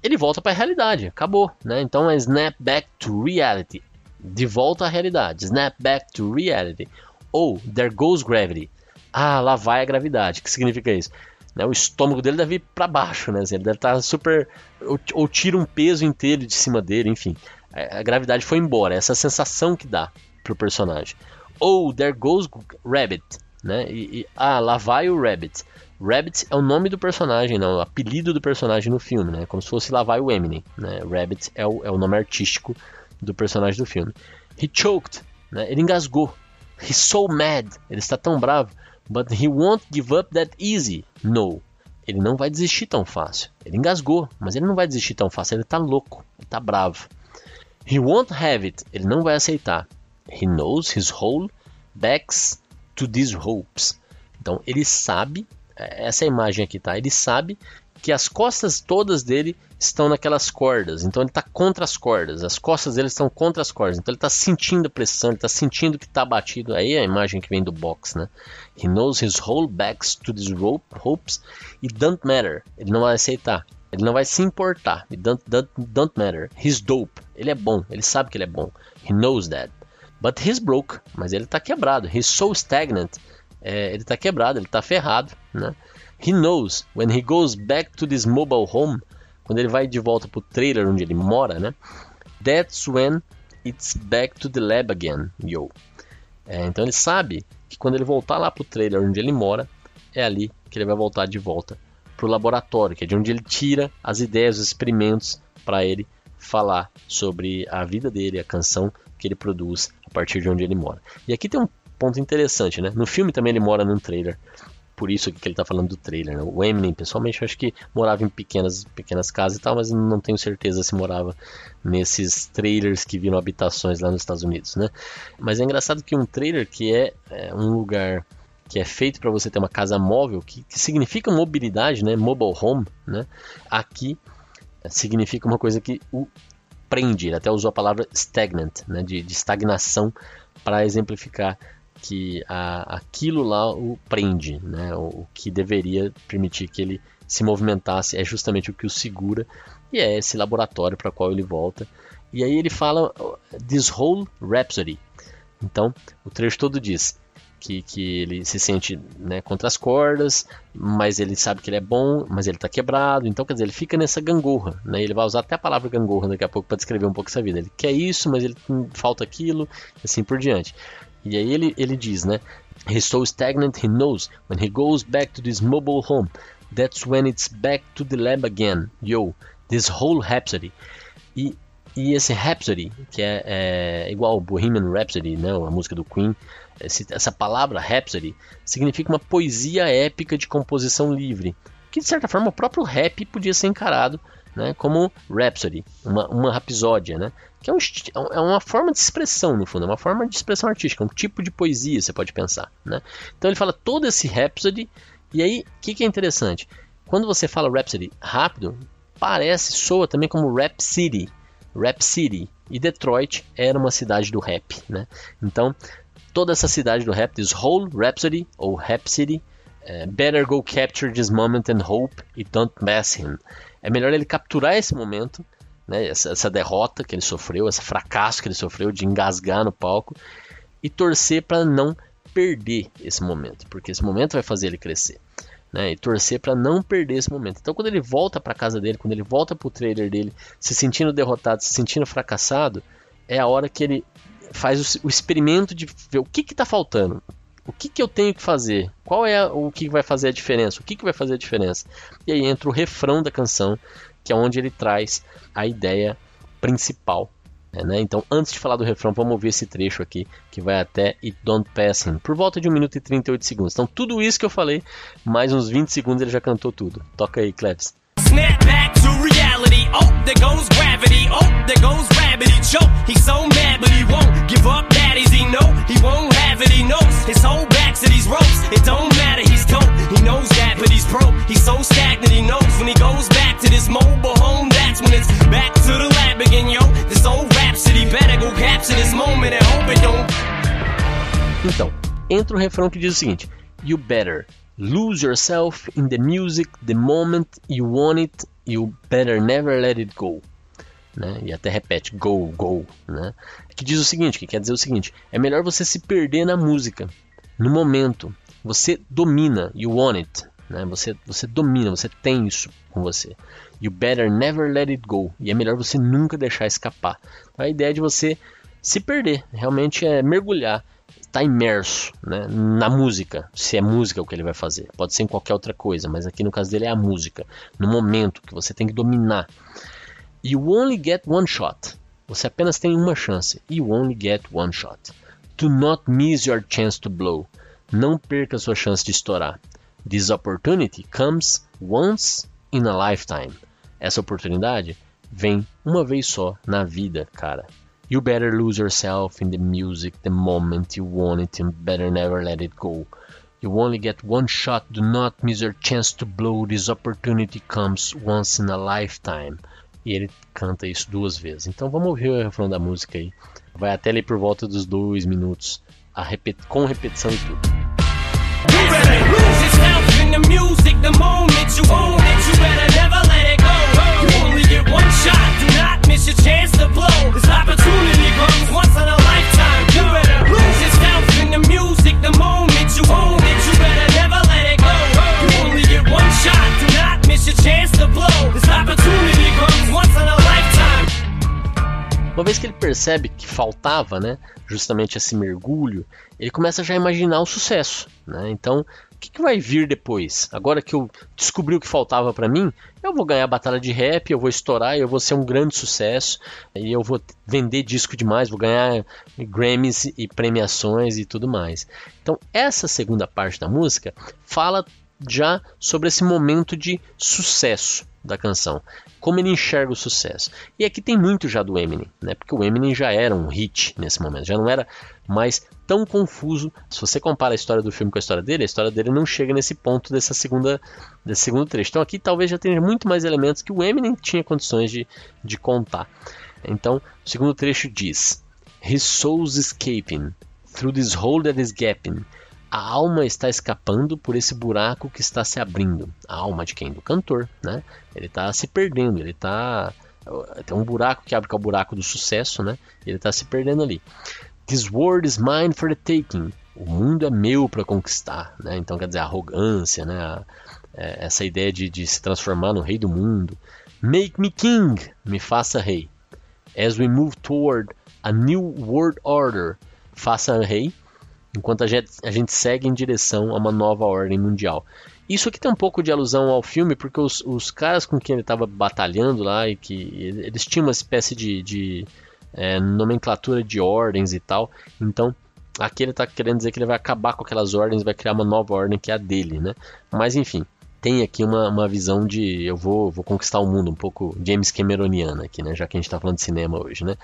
Ele volta para a realidade, acabou, né? Então é snap back to reality, de volta à realidade, snap back to reality. Ou there goes gravity, ah, lá vai a gravidade. O que significa isso? Né, o estômago dele deve ir para baixo, né? Assim, ele deve estar tá super. Ou, ou, tira um peso inteiro de cima dele, enfim. A, a gravidade foi embora, essa sensação que dá pro personagem. Ou there goes rabbit, né? E, e, ah, lá vai o rabbit. Rabbit é o nome do personagem, não, o apelido do personagem no filme, né? Como se fosse lá vai o Eminem, né? Rabbit é o, é o nome artístico do personagem do filme. He choked, né? Ele engasgou. He's so mad, ele está tão bravo. But he won't give up that easy. No. Ele não vai desistir tão fácil. Ele engasgou, mas ele não vai desistir tão fácil. Ele está louco, ele está bravo. He won't have it. Ele não vai aceitar. He knows his whole backs to these ropes. Então ele sabe é, essa imagem aqui, tá? Ele sabe que as costas todas dele estão naquelas cordas. Então ele está contra as cordas. As costas dele estão contra as cordas. Então ele está sentindo a pressão, ele está sentindo que está batido. Aí é a imagem que vem do box, né? He knows his whole backs to these rope, ropes. It don't matter. Ele não vai aceitar. Ele não vai se importar. It don't, don't, don't matter. He's dope. Ele é bom. Ele sabe que ele é bom. He knows that. But he's broke. Mas ele está quebrado. He's so stagnant. É, ele está quebrado. Ele está ferrado, né? He knows when he goes back to this mobile home, quando ele vai de volta pro trailer onde ele mora, né? That's when it's back to the lab again, yo. É, então ele sabe que quando ele voltar lá pro trailer onde ele mora, é ali que ele vai voltar de volta pro laboratório, que é de onde ele tira as ideias, os experimentos para ele falar sobre a vida dele, a canção que ele produz a partir de onde ele mora. E aqui tem um ponto interessante, né? No filme também ele mora num trailer. Por isso que ele tá falando do trailer, né? O Eminem, pessoalmente, eu acho que morava em pequenas, pequenas casas e tal, mas não tenho certeza se morava nesses trailers que viram habitações lá nos Estados Unidos, né? Mas é engraçado que um trailer que é, é um lugar que é feito para você ter uma casa móvel, que, que, significa mobilidade, né? Mobile home, né? Aqui significa uma coisa que o prende. Ele até usou a palavra stagnant, né? De, de estagnação para exemplificar que a, aquilo lá o prende, né? O, o que deveria permitir que ele se movimentasse é justamente o que o segura e é esse laboratório para qual ele volta. E aí ele fala this whole rhapsody. Então, o trecho todo diz: que, que ele se sente né, contra as cordas, mas ele sabe que ele é bom, mas ele está quebrado. Então, quer dizer, ele fica nessa gangorra. Né? Ele vai usar até a palavra gangorra daqui a pouco para descrever um pouco essa vida. Ele quer isso, mas ele falta aquilo, assim por diante. E aí ele, ele diz, né? He's so stagnant he knows when he goes back to this mobile home, that's when it's back to the lab again. Yo, this whole Rhapsody. E, e esse Rhapsody, que é, é igual Bohemian Rhapsody, né? A música do Queen, essa palavra Rhapsody significa uma poesia épica de composição livre, que de certa forma o próprio rap podia ser encarado né, como Rhapsody, uma, uma rapsódia, né, que é, um, é, uma forma de expressão, no fundo, é uma forma de expressão artística, um tipo de poesia, você pode pensar. Né? Então ele fala todo esse Rhapsody, e aí, o que, que é interessante? Quando você fala Rhapsody rápido, parece, soa também como Rap City, Rap City, e Detroit era uma cidade do rap, né? Então, toda essa cidade do rap, this whole Rhapsody, ou Rap City, é, better go capture this moment and hope it don't mess him. É melhor ele capturar esse momento, né, essa, essa derrota que ele sofreu, esse fracasso que ele sofreu de engasgar no palco e torcer para não perder esse momento, porque esse momento vai fazer ele crescer. Né, e torcer para não perder esse momento. Então, quando ele volta para casa dele, quando ele volta para o trailer dele, se sentindo derrotado, se sentindo fracassado, é a hora que ele faz o, o experimento de ver o que está faltando, o que, que eu tenho que fazer, qual é o que vai fazer a diferença, o que, que vai fazer a diferença. E aí entra o refrão da canção, que é onde ele traz a ideia principal. Né? Então, antes de falar do refrão, vamos ouvir esse trecho aqui, que vai até It Don't Pass Him, por volta de 1 minuto e 38 segundos. Então, tudo isso que eu falei, mais uns 20 segundos ele já cantou tudo. Toca aí, Klebs. Snap back to reality. Oh, there goes gravity. Oh, there goes gravity. Choke. He's so mad, but he won't give up. Daddies, he know he won't have it. He knows his whole back to these ropes. It don't matter. He's dope. He knows that, but he's broke. He's so stagnant. He knows when he goes back to this mobile home. That's when it's back to the lab again, yo. This old rhapsody better go capture this moment and hope it don't. Então, entra o refrão que diz o seguinte: You better Lose yourself in the music the moment you want it, you better never let it go. Né? E até repete go, go, né? Que diz o seguinte, que quer dizer o seguinte: é melhor você se perder na música, no momento. Você domina, you want it, né? Você, você domina, você tem isso com você. You better never let it go. E é melhor você nunca deixar escapar. Então, a ideia é de você se perder, realmente é mergulhar está imerso né, na música, se é música o que ele vai fazer. Pode ser em qualquer outra coisa, mas aqui no caso dele é a música, no momento que você tem que dominar. You only get one shot. Você apenas tem uma chance. You only get one shot. Do not miss your chance to blow. Não perca sua chance de estourar. This opportunity comes once in a lifetime. Essa oportunidade vem uma vez só na vida, cara. You better lose yourself in the music the moment you want it and better never let it go. You only get one shot, do not miss your chance to blow. This opportunity comes once in a lifetime. E ele canta isso duas vezes. Então vamos ouvir o refrão da música aí. Vai até ali por volta dos dois minutos, repet com repetição e tudo. You own it. You better never let it go. You only get one shot, miss your chance to blow. This opportunity comes once in a lifetime. Uma vez que ele percebe que faltava, né, justamente esse mergulho, ele começa já a imaginar o sucesso, né? Então, que, que vai vir depois? Agora que eu descobri o que faltava para mim, eu vou ganhar a batalha de rap, eu vou estourar, eu vou ser um grande sucesso, e eu vou vender disco demais, vou ganhar Grammys e premiações e tudo mais. Então, essa segunda parte da música fala já sobre esse momento de sucesso da canção, como ele enxerga o sucesso. E aqui tem muito já do Eminem, né? Porque o Eminem já era um hit nesse momento, já não era mais tão confuso. Se você compara a história do filme com a história dele, a história dele não chega nesse ponto dessa segunda, desse segundo trecho. Então aqui talvez já tenha muito mais elementos que o Eminem tinha condições de, de contar. Então, o segundo trecho diz: His soul's escaping through this hole that is gaping a alma está escapando por esse buraco que está se abrindo. A alma de quem? Do cantor, né? Ele está se perdendo, ele está tem um buraco que abre que é o buraco do sucesso, né? Ele está se perdendo ali. This world is mine for the taking. O mundo é meu para conquistar, né? Então quer dizer a arrogância, né? A, é, essa ideia de, de se transformar no rei do mundo. Make me king, me faça rei. As we move toward a new world order, faça rei enquanto a gente, a gente segue em direção a uma nova ordem mundial. Isso aqui tem um pouco de alusão ao filme, porque os, os caras com quem ele estava batalhando lá, e que eles tinham uma espécie de, de é, nomenclatura de ordens e tal, então aqui ele está querendo dizer que ele vai acabar com aquelas ordens, vai criar uma nova ordem que é a dele, né? Mas enfim, tem aqui uma, uma visão de eu vou, vou conquistar o mundo, um pouco James Cameroniana aqui, né? Já que a gente está falando de cinema hoje, né?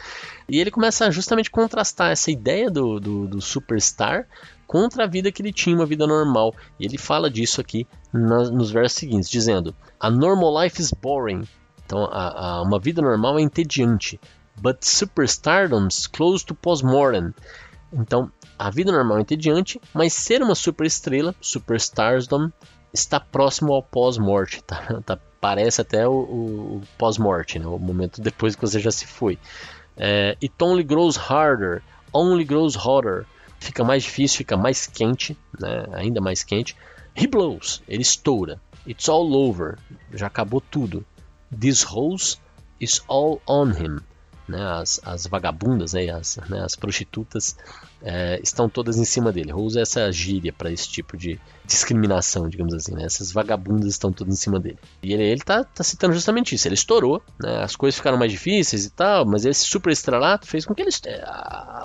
E ele começa a justamente contrastar essa ideia do, do, do, superstar contra a vida que ele tinha, uma vida normal. E ele fala disso aqui na, nos versos seguintes, dizendo: A normal life is boring. Então, a, a, uma vida normal é entediante. But superstardom's close to postmortem. Então, a vida normal é entediante, mas ser uma superestrela, superstardom, está próximo ao pós-morte, tá? tá? parece até o, o, pós-morte, né? o momento depois que você já se foi. É, It only grows harder, only grows hotter, fica mais difícil, fica mais quente, né? ainda mais quente. He blows, ele estoura. It's all over, já acabou tudo. This hose is all on him né, as, as vagabundas, né, as, né, as prostitutas é, estão todas em cima dele. Usa essa gíria para esse tipo de discriminação, digamos assim. Né? Essas vagabundas estão todas em cima dele. E ele, ele tá, tá citando justamente isso. Ele estourou, né? as coisas ficaram mais difíceis e tal, mas esse super estrelato fez com que ele.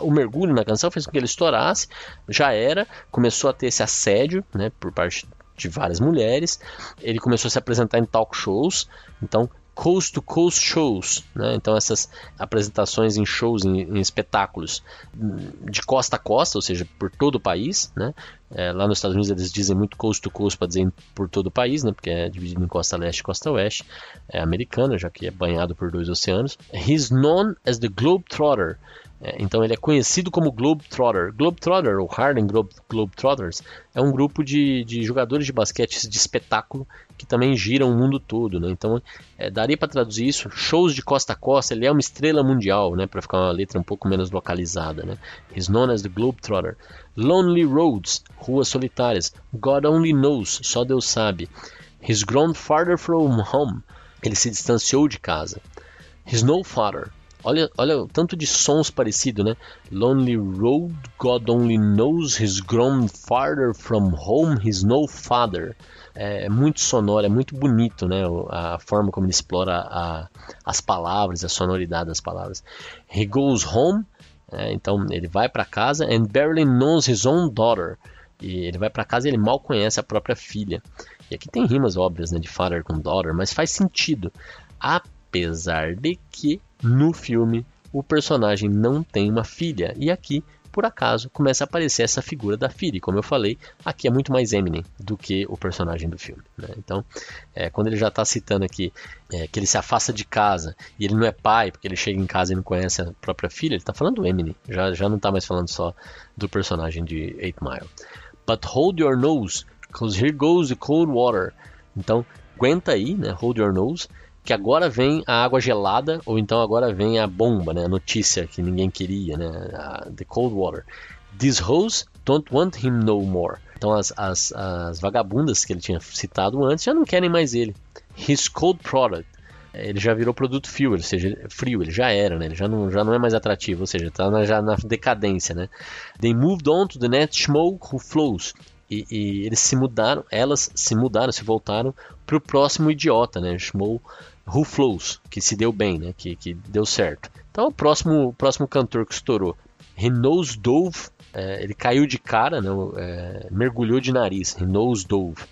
O mergulho na canção fez com que ele estourasse. Já era, começou a ter esse assédio né, por parte de várias mulheres. Ele começou a se apresentar em talk shows. Então, coast to coast shows, né? então essas apresentações em shows, em, em, espetáculos de costa a costa, ou seja, por todo o país, né? É, lá nos Estados Unidos eles dizem muito coast to coast para dizer por todo o país, né? porque é dividido em costa leste e costa oeste, é americana, já que é banhado por dois oceanos. He's known as the Globetrotter, é, então ele é conhecido como Globetrotter. Globetrotter, ou Harlem Globe, Globetrotters, é um grupo de, de jogadores de basquete de espetáculo que também giram o mundo todo. Né? Então é, daria para traduzir isso, shows de costa a costa, ele é uma estrela mundial, né? para ficar uma letra um pouco menos localizada. Né? He's known as the Globetrotter. Lonely Roads, ruas solitárias. God only knows, só Deus sabe. He's grown farther from home, ele se distanciou de casa. He's no father, Olha, olha o tanto de sons parecidos, né? Lonely road, God only knows he's grown farther from home, he's no father. É, é muito sonoro, é muito bonito, né? A forma como ele explora a, as palavras, a sonoridade das palavras. He goes home, é, então ele vai para casa, and barely knows his own daughter. E ele vai para casa e ele mal conhece a própria filha. E aqui tem rimas óbvias, né? De father com daughter, mas faz sentido. Apesar de que no filme, o personagem não tem uma filha, e aqui, por acaso, começa a aparecer essa figura da filha. E como eu falei, aqui é muito mais Eminem do que o personagem do filme. Né? Então, é, quando ele já está citando aqui é, que ele se afasta de casa e ele não é pai, porque ele chega em casa e não conhece a própria filha, ele está falando do Eminem, já, já não está mais falando só do personagem de 8 Mile. But hold your nose, because here goes the cold water. Então, aguenta aí, né? Hold your nose, que agora vem a água gelada, ou então agora vem a bomba, né? A notícia que ninguém queria, né? A, the cold water. These hoes don't want him no more. Então as, as, as vagabundas que ele tinha citado antes já não querem mais ele. His cold product. Ele já virou produto frio, ou seja, frio, ele já era, né? Ele já não, já não é mais atrativo, ou seja, está já na decadência, né? They moved on to the net smoke who flows. E, e, eles se mudaram, elas se mudaram, se voltaram para o próximo idiota, né? Chamou Who Flows, que se deu bem, né? Que, que deu certo. Então o próximo, o próximo cantor que estourou, Knows Dove, é, ele caiu de cara, né? É, mergulhou de nariz, Knows Dove.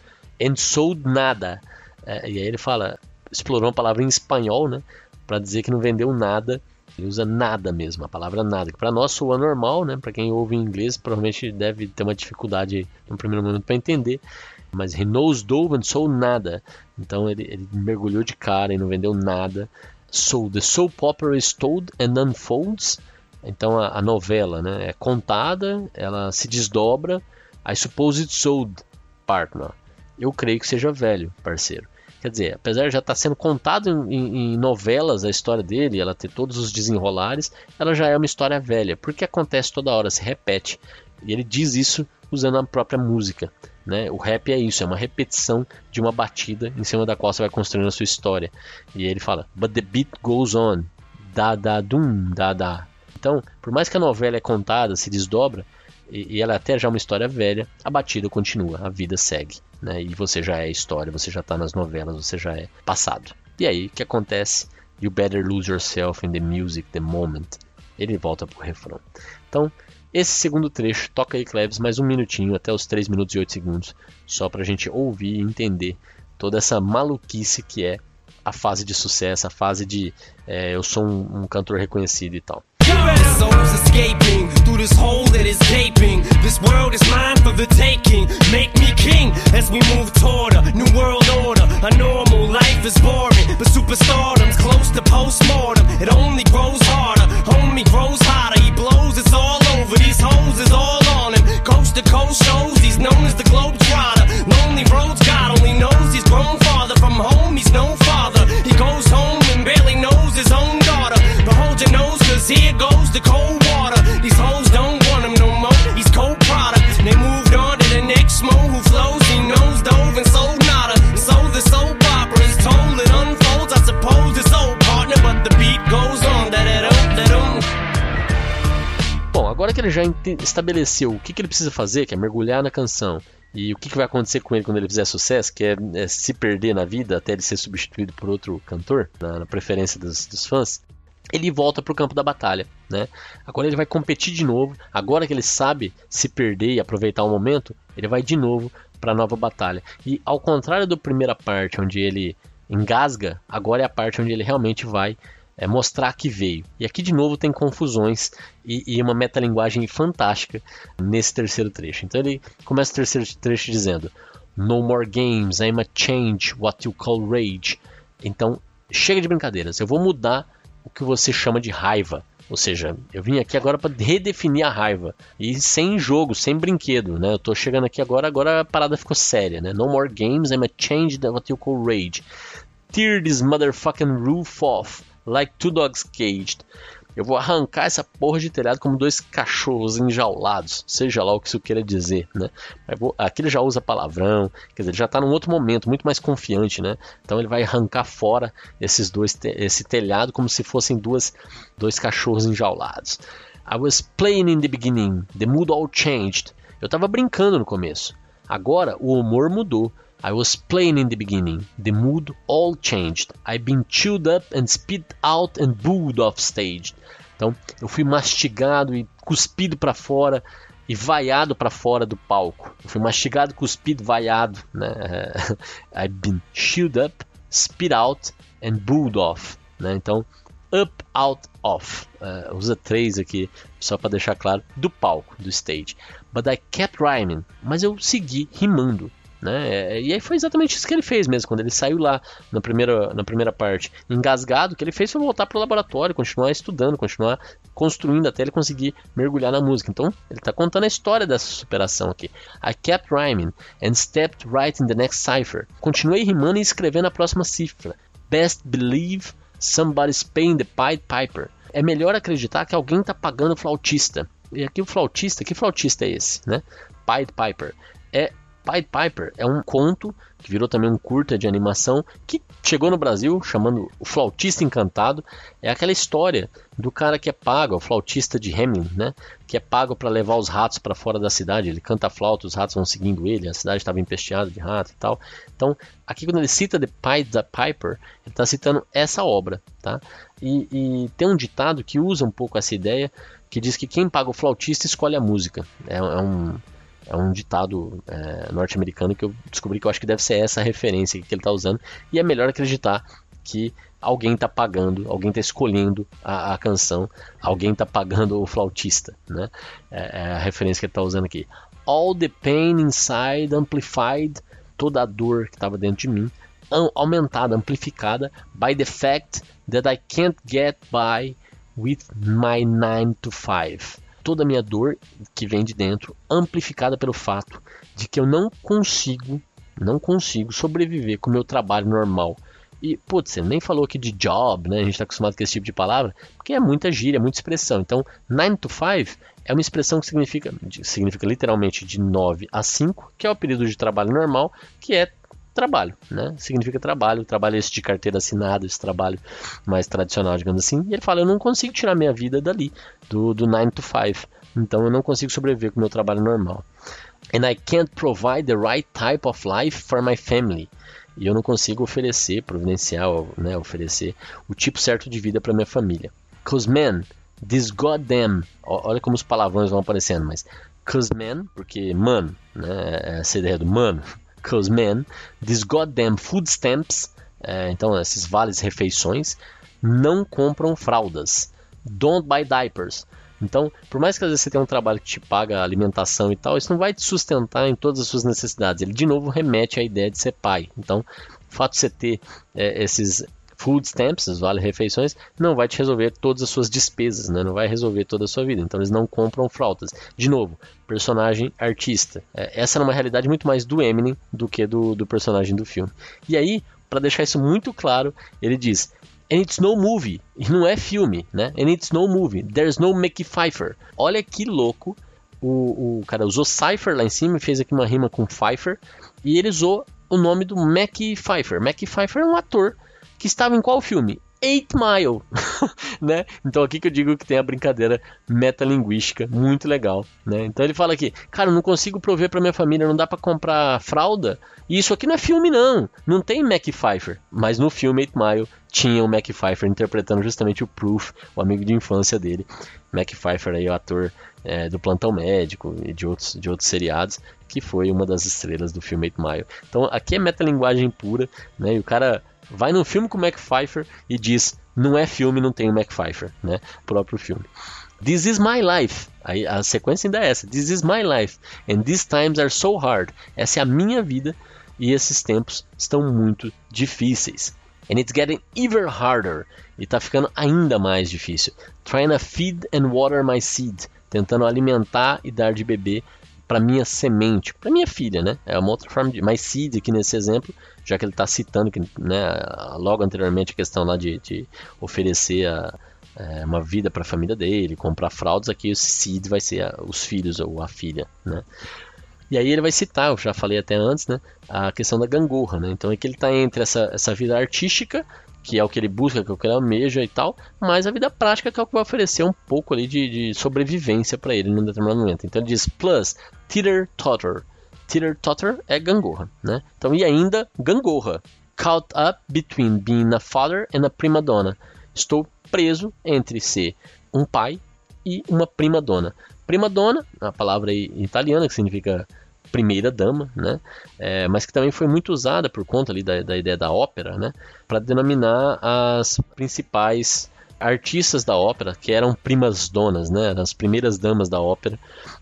And Sold Nada. É, e aí ele fala, explorou uma palavra em espanhol, né? Para dizer que não vendeu nada ele usa nada mesmo, a palavra nada, que para nós soa normal, né? Para quem ouve em inglês, provavelmente deve ter uma dificuldade no primeiro momento para entender. Mas he knows dove and sold nada. Então ele, ele, mergulhou de cara e não vendeu nada. So the soap opera is told and unfolds. Então a, a novela, né, é contada, ela se desdobra. I suppose it's sold, partner. Eu creio que seja velho, parceiro. Quer dizer, apesar de já estar tá sendo contado em, em, em, novelas a história dele, ela ter todos os desenrolares, ela já é uma história velha, porque acontece toda hora, se repete. E ele diz isso usando a própria música. Né? O rap é isso, é uma repetição de uma batida em cima da qual você vai construindo a sua história. E ele fala, but the beat goes on, da da dum, da da. Então, por mais que a novela é contada, se desdobra, e, e ela é até já uma história velha, a batida continua, a vida segue né? E você já é história, você já está nas novelas, você já é passado. E aí, o que acontece? You better lose yourself in the music, the moment. Ele volta pro refrão. Então, esse segundo trecho, toca aí, Cleves, mais um minutinho, até os 3 minutos e 8 segundos, só pra gente ouvir e entender toda essa maluquice que é a fase de sucesso, a fase de é, eu sou um, um cantor reconhecido e tal. Souls escaping through this hole that is gaping. This world is mine for the taking. Make me king as we move toward a new world order. A normal life is boring, but superstardom's close to postmortem. It only grows harder, homie grows hotter. He blows, it's all over. These hoes is all on him. Coast to coast shows, he's known as the globe trotter. Lonely roads, God only knows he's grown farther from home. He's no father. He goes home here goes the cold water. These hoes don't want him no more. He's cold product. They moved on to the next mo who flows. He knows dove and sold nada. So the opera is told. It unfolds. I suppose it's old partner, but the beat goes on. Bom, agora que ele já estabeleceu o que, que ele precisa fazer, que é mergulhar na canção, e o que, que, vai acontecer com ele quando ele fizer sucesso, que é, é, se perder na vida até ele ser substituído por outro cantor, na, na preferência dos, dos, fãs, ele volta para o campo da batalha. Né? Agora ele vai competir de novo. Agora que ele sabe se perder e aproveitar o momento, ele vai de novo para a nova batalha. E ao contrário da primeira parte, onde ele engasga, agora é a parte onde ele realmente vai é, mostrar que veio. E aqui de novo tem confusões e, e, uma metalinguagem fantástica nesse terceiro trecho. Então ele começa o terceiro trecho dizendo: No more games, I'm a change what you call rage. Então chega de brincadeiras, eu vou mudar o que você chama de raiva. Ou seja, eu vim aqui agora para redefinir a raiva. E sem jogo, sem brinquedo, né? Eu tô chegando aqui agora, agora a parada ficou séria, né? No more games, I'm a change that what you call rage. Tear this motherfucking roof off, like two dogs caged. Eu vou arrancar essa porra de telhado como dois cachorros enjaulados, seja lá o que isso queira dizer, né? Vou, aqui ele já usa palavrão, quer dizer, ele já está num outro momento, muito mais confiante, né? Então ele vai arrancar fora esses dois, esse telhado como se fossem duas, dois cachorros enjaulados. I was playing in the beginning, the mood all changed. Eu estava brincando no começo. Agora o humor mudou. I was playing in the beginning. The mood all changed. I've been chewed up and spit out and booed off stage. Então, eu fui mastigado e cuspido para fora e vaiado para fora do palco. Eu fui mastigado, cuspido, vaiado, né? I've been chewed up, spit out and booed off, né? Então, up, out, off. Uh, usa três aqui, só para deixar claro, do palco, do stage. But I kept rhyming, mas eu segui rimando. Né? E aí foi exatamente isso que ele fez mesmo, quando ele saiu lá na primeira, na primeira parte, engasgado, o que ele fez foi voltar para o laboratório, continuar estudando, continuar construindo até ele conseguir mergulhar na música. Então, ele está contando a história dessa superação aqui. I kept rhyming and stepped right in the next cipher. Continuei rimando e escrevendo a próxima cifra. Best believe somebody's paying the Pied Piper. É melhor acreditar que alguém está pagando o flautista. E aqui o flautista, que flautista é esse, né? Pied Piper. É Pied Piper é um conto que virou também um curta de animação que chegou no Brasil chamando O Flautista Encantado. É aquela história do cara que é pago, o flautista de Hamelin, né? Que é pago para levar os ratos para fora da cidade. Ele canta flauta, os ratos vão seguindo ele, a cidade estava empesteada de ratos e tal. Então, aqui quando ele cita The Pied Piper, ele está citando essa obra, tá? E, e tem um ditado que usa um pouco essa ideia, que diz que quem paga o flautista escolhe a música. É, é um é um ditado é, norte-americano que eu descobri que eu acho que deve ser essa referência que ele está usando. E é melhor acreditar que alguém está pagando, alguém está escolhendo a, a, canção, alguém está pagando o flautista. Né? É, é a referência que ele está usando aqui. All the pain inside amplified, toda a dor que estava dentro de mim, aumentada, amplificada, by the fact that I can't get by with my 9 to 5 toda a minha dor que vem de dentro, amplificada pelo fato de que eu não consigo, não consigo sobreviver com o meu trabalho normal. E, putz, você nem falou aqui de job, né? A gente está acostumado com esse tipo de palavra, porque é muita gíria, é muita expressão. Então, 9 to 5 é uma expressão que significa, significa literalmente de 9 a 5, que é o período de trabalho normal, que é trabalho, né? Significa trabalho, trabalho esse de carteira assinada, esse trabalho mais tradicional, digamos assim. E ele fala: eu não consigo tirar minha vida dali, do, do 9 to 5. Então eu não consigo sobreviver com o meu trabalho normal. And I can't provide the right type of life for my family. E eu não consigo oferecer, providenciar, né, oferecer o tipo certo de vida para minha família. Cause man, this goddamn, olha como os palavrões vão aparecendo, mas cause man, porque man, né, é essa ideia do mano, Cause man, these goddamn food stamps, é, então esses vales refeições, não compram fraldas. Don't buy diapers. Então, por mais que às vezes você tenha um trabalho que te paga alimentação e tal, isso não vai te sustentar em todas as suas necessidades. Ele de novo remete à ideia de ser pai. Então, o fato de você ter é, esses food stamps, os vale-refeições, não vai te resolver todas as suas despesas, né? não vai resolver toda a sua vida. Então eles não compram fraldas. De novo, personagem artista. É, essa era uma realidade muito mais do Eminem do que do, do personagem do filme. E aí, para deixar isso muito claro, ele diz: And it's no movie. E não é filme, né? And it's no movie. There's no Mickey Pfeiffer. Olha que louco. O, o cara usou Cypher lá em cima e fez aqui uma rima com Pfeiffer. E ele usou o nome do Mac Pfeiffer. Mac Pfeiffer é um ator que estava em qual filme? Eight Mile, né? Então aqui que eu digo que tem a brincadeira metalinguística muito legal, né? Então ele fala aqui, cara, não consigo prover para minha família, não dá para comprar fralda. E isso aqui não é filme não, não tem Mac Pfeiffer, mas no filme Eight Mile tinha o Mac Pfeiffer interpretando justamente o Proof, o amigo de infância dele. Mac Pfeiffer aí, o ator é, do Plantão Médico e de outros, de outros seriados, que foi uma das estrelas do filme Eight Mile. Então aqui é metalinguagem pura, né? E o cara vai num filme com o e diz: não é filme, não tem o né? O próprio filme. This is my life. Aí a sequência ainda é essa. This is my life. And these times are so hard. Essa é a minha vida e esses tempos estão muito difíceis. And it's getting even harder. E tá ficando ainda mais difícil. Trying to feed and water my seed. Tentando alimentar e dar de beber para minha semente, para minha filha, né? É uma outra forma de. My seed aqui nesse exemplo já que ele está citando que, né, logo anteriormente a questão lá de, de oferecer a, é, uma vida para a família dele, comprar fraldas, aqui o seed vai ser a, os filhos ou a filha, né? E aí ele vai citar, eu já falei até antes, né, a questão da gangorra, né? Então é que ele está entre essa, essa vida artística, que é o que ele busca, que é o que ele almeja e tal, mas a vida prática que é o que vai oferecer um pouco ali de, de sobrevivência para ele num determinado momento. Então ele diz, plus, teeter-totter, Teeter-totter é gangorra, né? Então, e ainda gangorra. Caught up between being a father and a prima donna. Estou preso entre ser um pai e uma prima donna. Prima donna, a palavra italiana que significa primeira dama, né? É, mas que também foi muito usada por conta ali da, da ideia da ópera, né? Para denominar as principais artistas da ópera que eram primas donas, né? As primeiras damas da ópera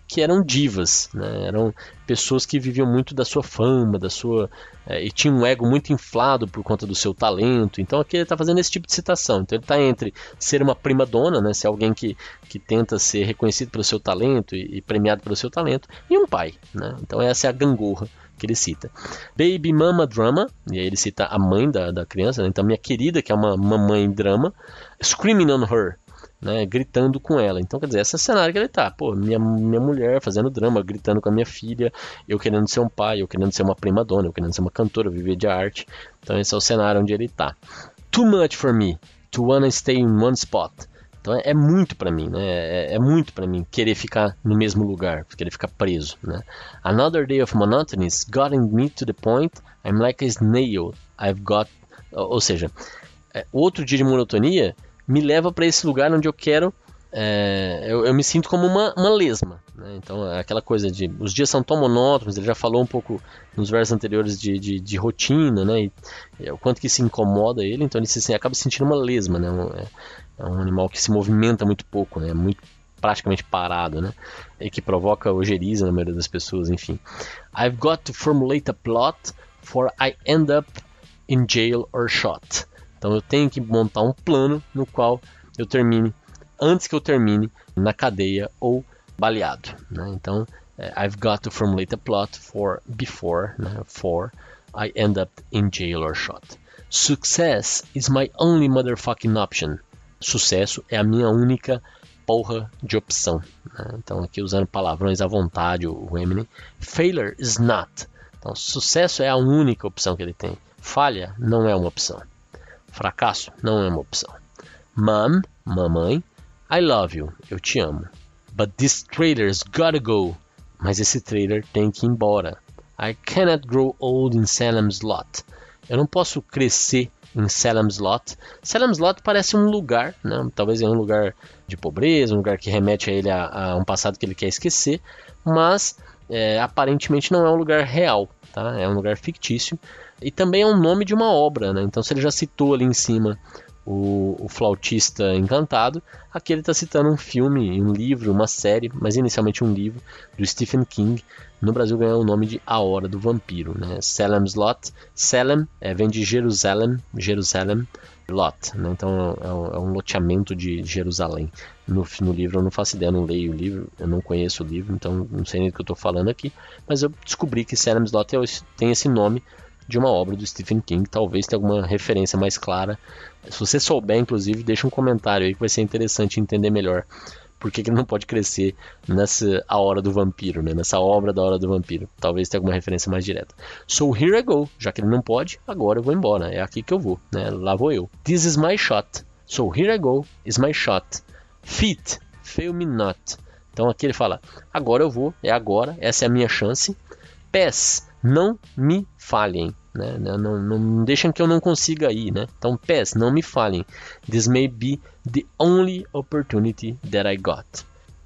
que eram divas, né? eram pessoas que viviam muito da sua fama, da sua é, e tinham um ego muito inflado por conta do seu talento. Então aqui ele está fazendo esse tipo de citação. Então ele está entre ser uma prima dona, né? ser alguém que, que tenta ser reconhecido pelo seu talento e, e premiado pelo seu talento, e um pai. Né? Então essa é a gangorra que ele cita. Baby Mama Drama, e aí ele cita a mãe da, da criança, né? então minha querida, que é uma mamãe drama, Screaming on Her, né, gritando com ela. Então, quer dizer, esse é o cenário que ele tá. Pô, minha, minha mulher fazendo drama, gritando com a minha filha, eu querendo ser um pai, eu querendo ser uma prima dona, eu querendo ser uma cantora, viver de arte. Então, esse é o cenário onde ele tá. Too much for me to wanna stay in one spot. Então é, é muito para mim, né? É, é muito para mim querer ficar no mesmo lugar, querer ficar preso, né? Another day of monotony's gotten me to the point I'm like a snail. I've got, ou seja, é, outro dia de monotonia me leva para esse lugar onde eu quero. É, eu, eu, me sinto como uma, uma lesma. Né? Então, é aquela coisa de. Os dias são tão monótonos, ele já falou um pouco nos versos anteriores de, de, de rotina, né? E, e, o quanto que se incomoda ele, então ele se, assim, acaba sentindo uma lesma, né? Um, é, é, um animal que se movimenta muito pouco, né? Muito praticamente parado, né? E que provoca ojeriza na maioria das pessoas, enfim. I've got to formulate a plot for I end up in jail or shot. Então eu tenho que montar um plano no qual eu termine, antes que eu termine, na cadeia ou baleado. Né? Então, é, I've got to formulate a plot for before, né? for I end up in jail or shot. Success is my only motherfucking option. Sucesso é a minha única porra de opção. Né? Então, aqui usando palavrões à vontade, o Eminem. Failure is not. Então, sucesso é a única opção que ele tem. Falha não é uma opção. Fracasso não é uma opção. Mom, mamãe, I love you, eu te amo. But this trailer's gotta go. Mas esse trailer tem que ir embora. I cannot grow old in Salem's Lot. Eu não posso crescer em Salem's Lot. Salem's Lot parece um lugar, né? talvez é um lugar de pobreza, um lugar que remete a ele a, a um passado que ele quer esquecer, mas é, aparentemente não é um lugar real, tá? é um lugar fictício. E também é um nome de uma obra, né? Então, se ele já citou ali em cima o, o Flautista Encantado, aqui ele está citando um filme, um livro, uma série, mas inicialmente um livro, do Stephen King. No Brasil ganhou o nome de A Hora do Vampiro, né? Salem's Lot. Salem é, vem de Jerusalém, Jerusalém, Lot, né? Então é um, é um, loteamento de Jerusalém. No, no, livro eu não faço ideia, não leio o livro, eu não conheço o livro, então não sei nem do que eu estou falando aqui, mas eu descobri que Salem's Lot é tem esse nome de uma obra do Stephen King. Talvez tenha alguma referência mais clara. Se você souber, inclusive, deixa um comentário aí que vai ser interessante entender melhor por que, que ele não pode crescer nessa A Hora do Vampiro, né? nessa obra da Hora do Vampiro. Talvez tenha alguma referência mais direta. So here I go. Já que ele não pode, agora eu vou embora. É aqui que eu vou. Né? Lá vou eu. This is my shot. So here I go. Is my shot. Fit. Fail me not. Então aqui ele fala: agora eu vou. É agora. Essa é a minha chance. Pass não me falhem. Né? Não, não, não, deixem que eu não consiga ir. Né? Então, PES, não me falhem. This may be the only opportunity that I got.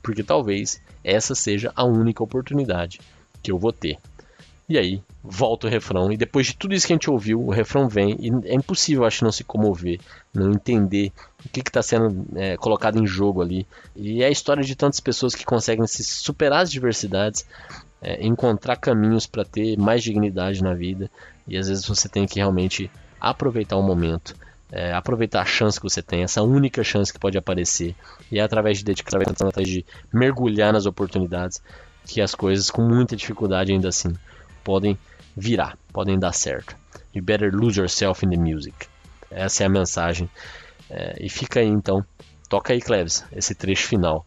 Porque talvez essa seja a única oportunidade que eu vou ter. E aí, volta o refrão. E depois de tudo isso que a gente ouviu, o refrão vem. E é impossível, acho, não se comover, não entender o que está sendo é, colocado em jogo ali. E é a história de tantas pessoas que conseguem se superar as diversidades é, encontrar caminhos para ter mais dignidade na vida e às vezes você tem que realmente aproveitar o momento, é, aproveitar a chance que você tem, essa única chance que pode aparecer e é através de dedicação, através de mergulhar nas oportunidades que as coisas com muita dificuldade ainda assim podem virar, podem dar certo. You better lose yourself in the music. Essa é a mensagem. É, e fica aí então, toca aí Cleves, esse trecho final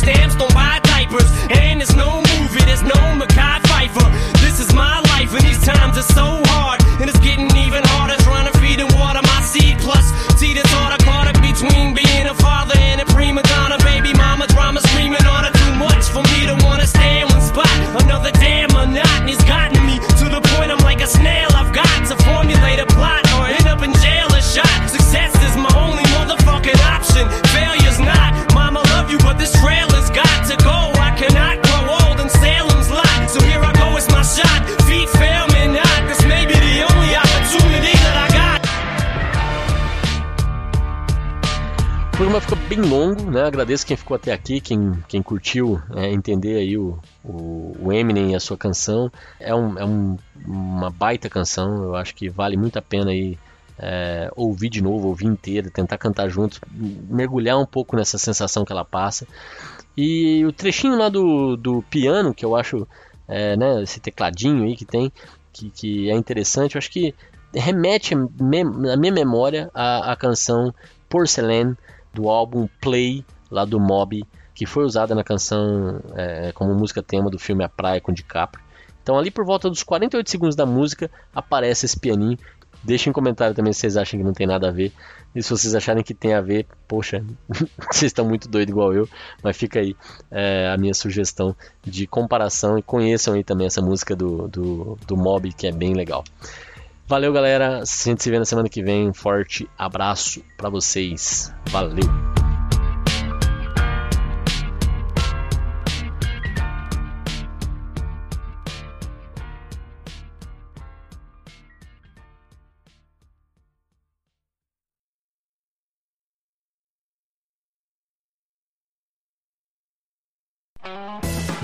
stamps don't buy diapers. And there's no movie, there's no Mackay Pfeiffer. This is my life, and these times are so hard. And it's getting even harder trying to feed and water my seed. Plus, see this order caught up between being a father and a prima donna. Agradeço quem ficou até aqui, quem, quem curtiu é, entender aí o, o, o, Eminem e a sua canção. É, um, é um, uma baita canção, eu acho que vale muito a pena aí é, ouvir de novo, ouvir inteira, tentar cantar juntos, mergulhar um pouco nessa sensação que ela passa. E o trechinho lá do, do piano, que eu acho, é, né, esse tecladinho aí que tem, que, que é interessante, eu acho que remete na minha memória a, a canção Porcelain do álbum Play, lá do Mob, que foi usada na canção é, como música tema do filme A Praia com DiCaprio. Então ali por volta dos 48 segundos da música aparece esse pianinho. Deixem um comentário também se vocês acham que não tem nada a ver. E se vocês acharem que tem a ver, poxa, vocês estão muito doidos igual eu. Mas fica aí é, a minha sugestão de comparação e conheçam aí também essa música do, do, do Mob, que é bem legal. Valeu, galera. A gente se vê na semana que vem. Um forte abraço para vocês. Valeu.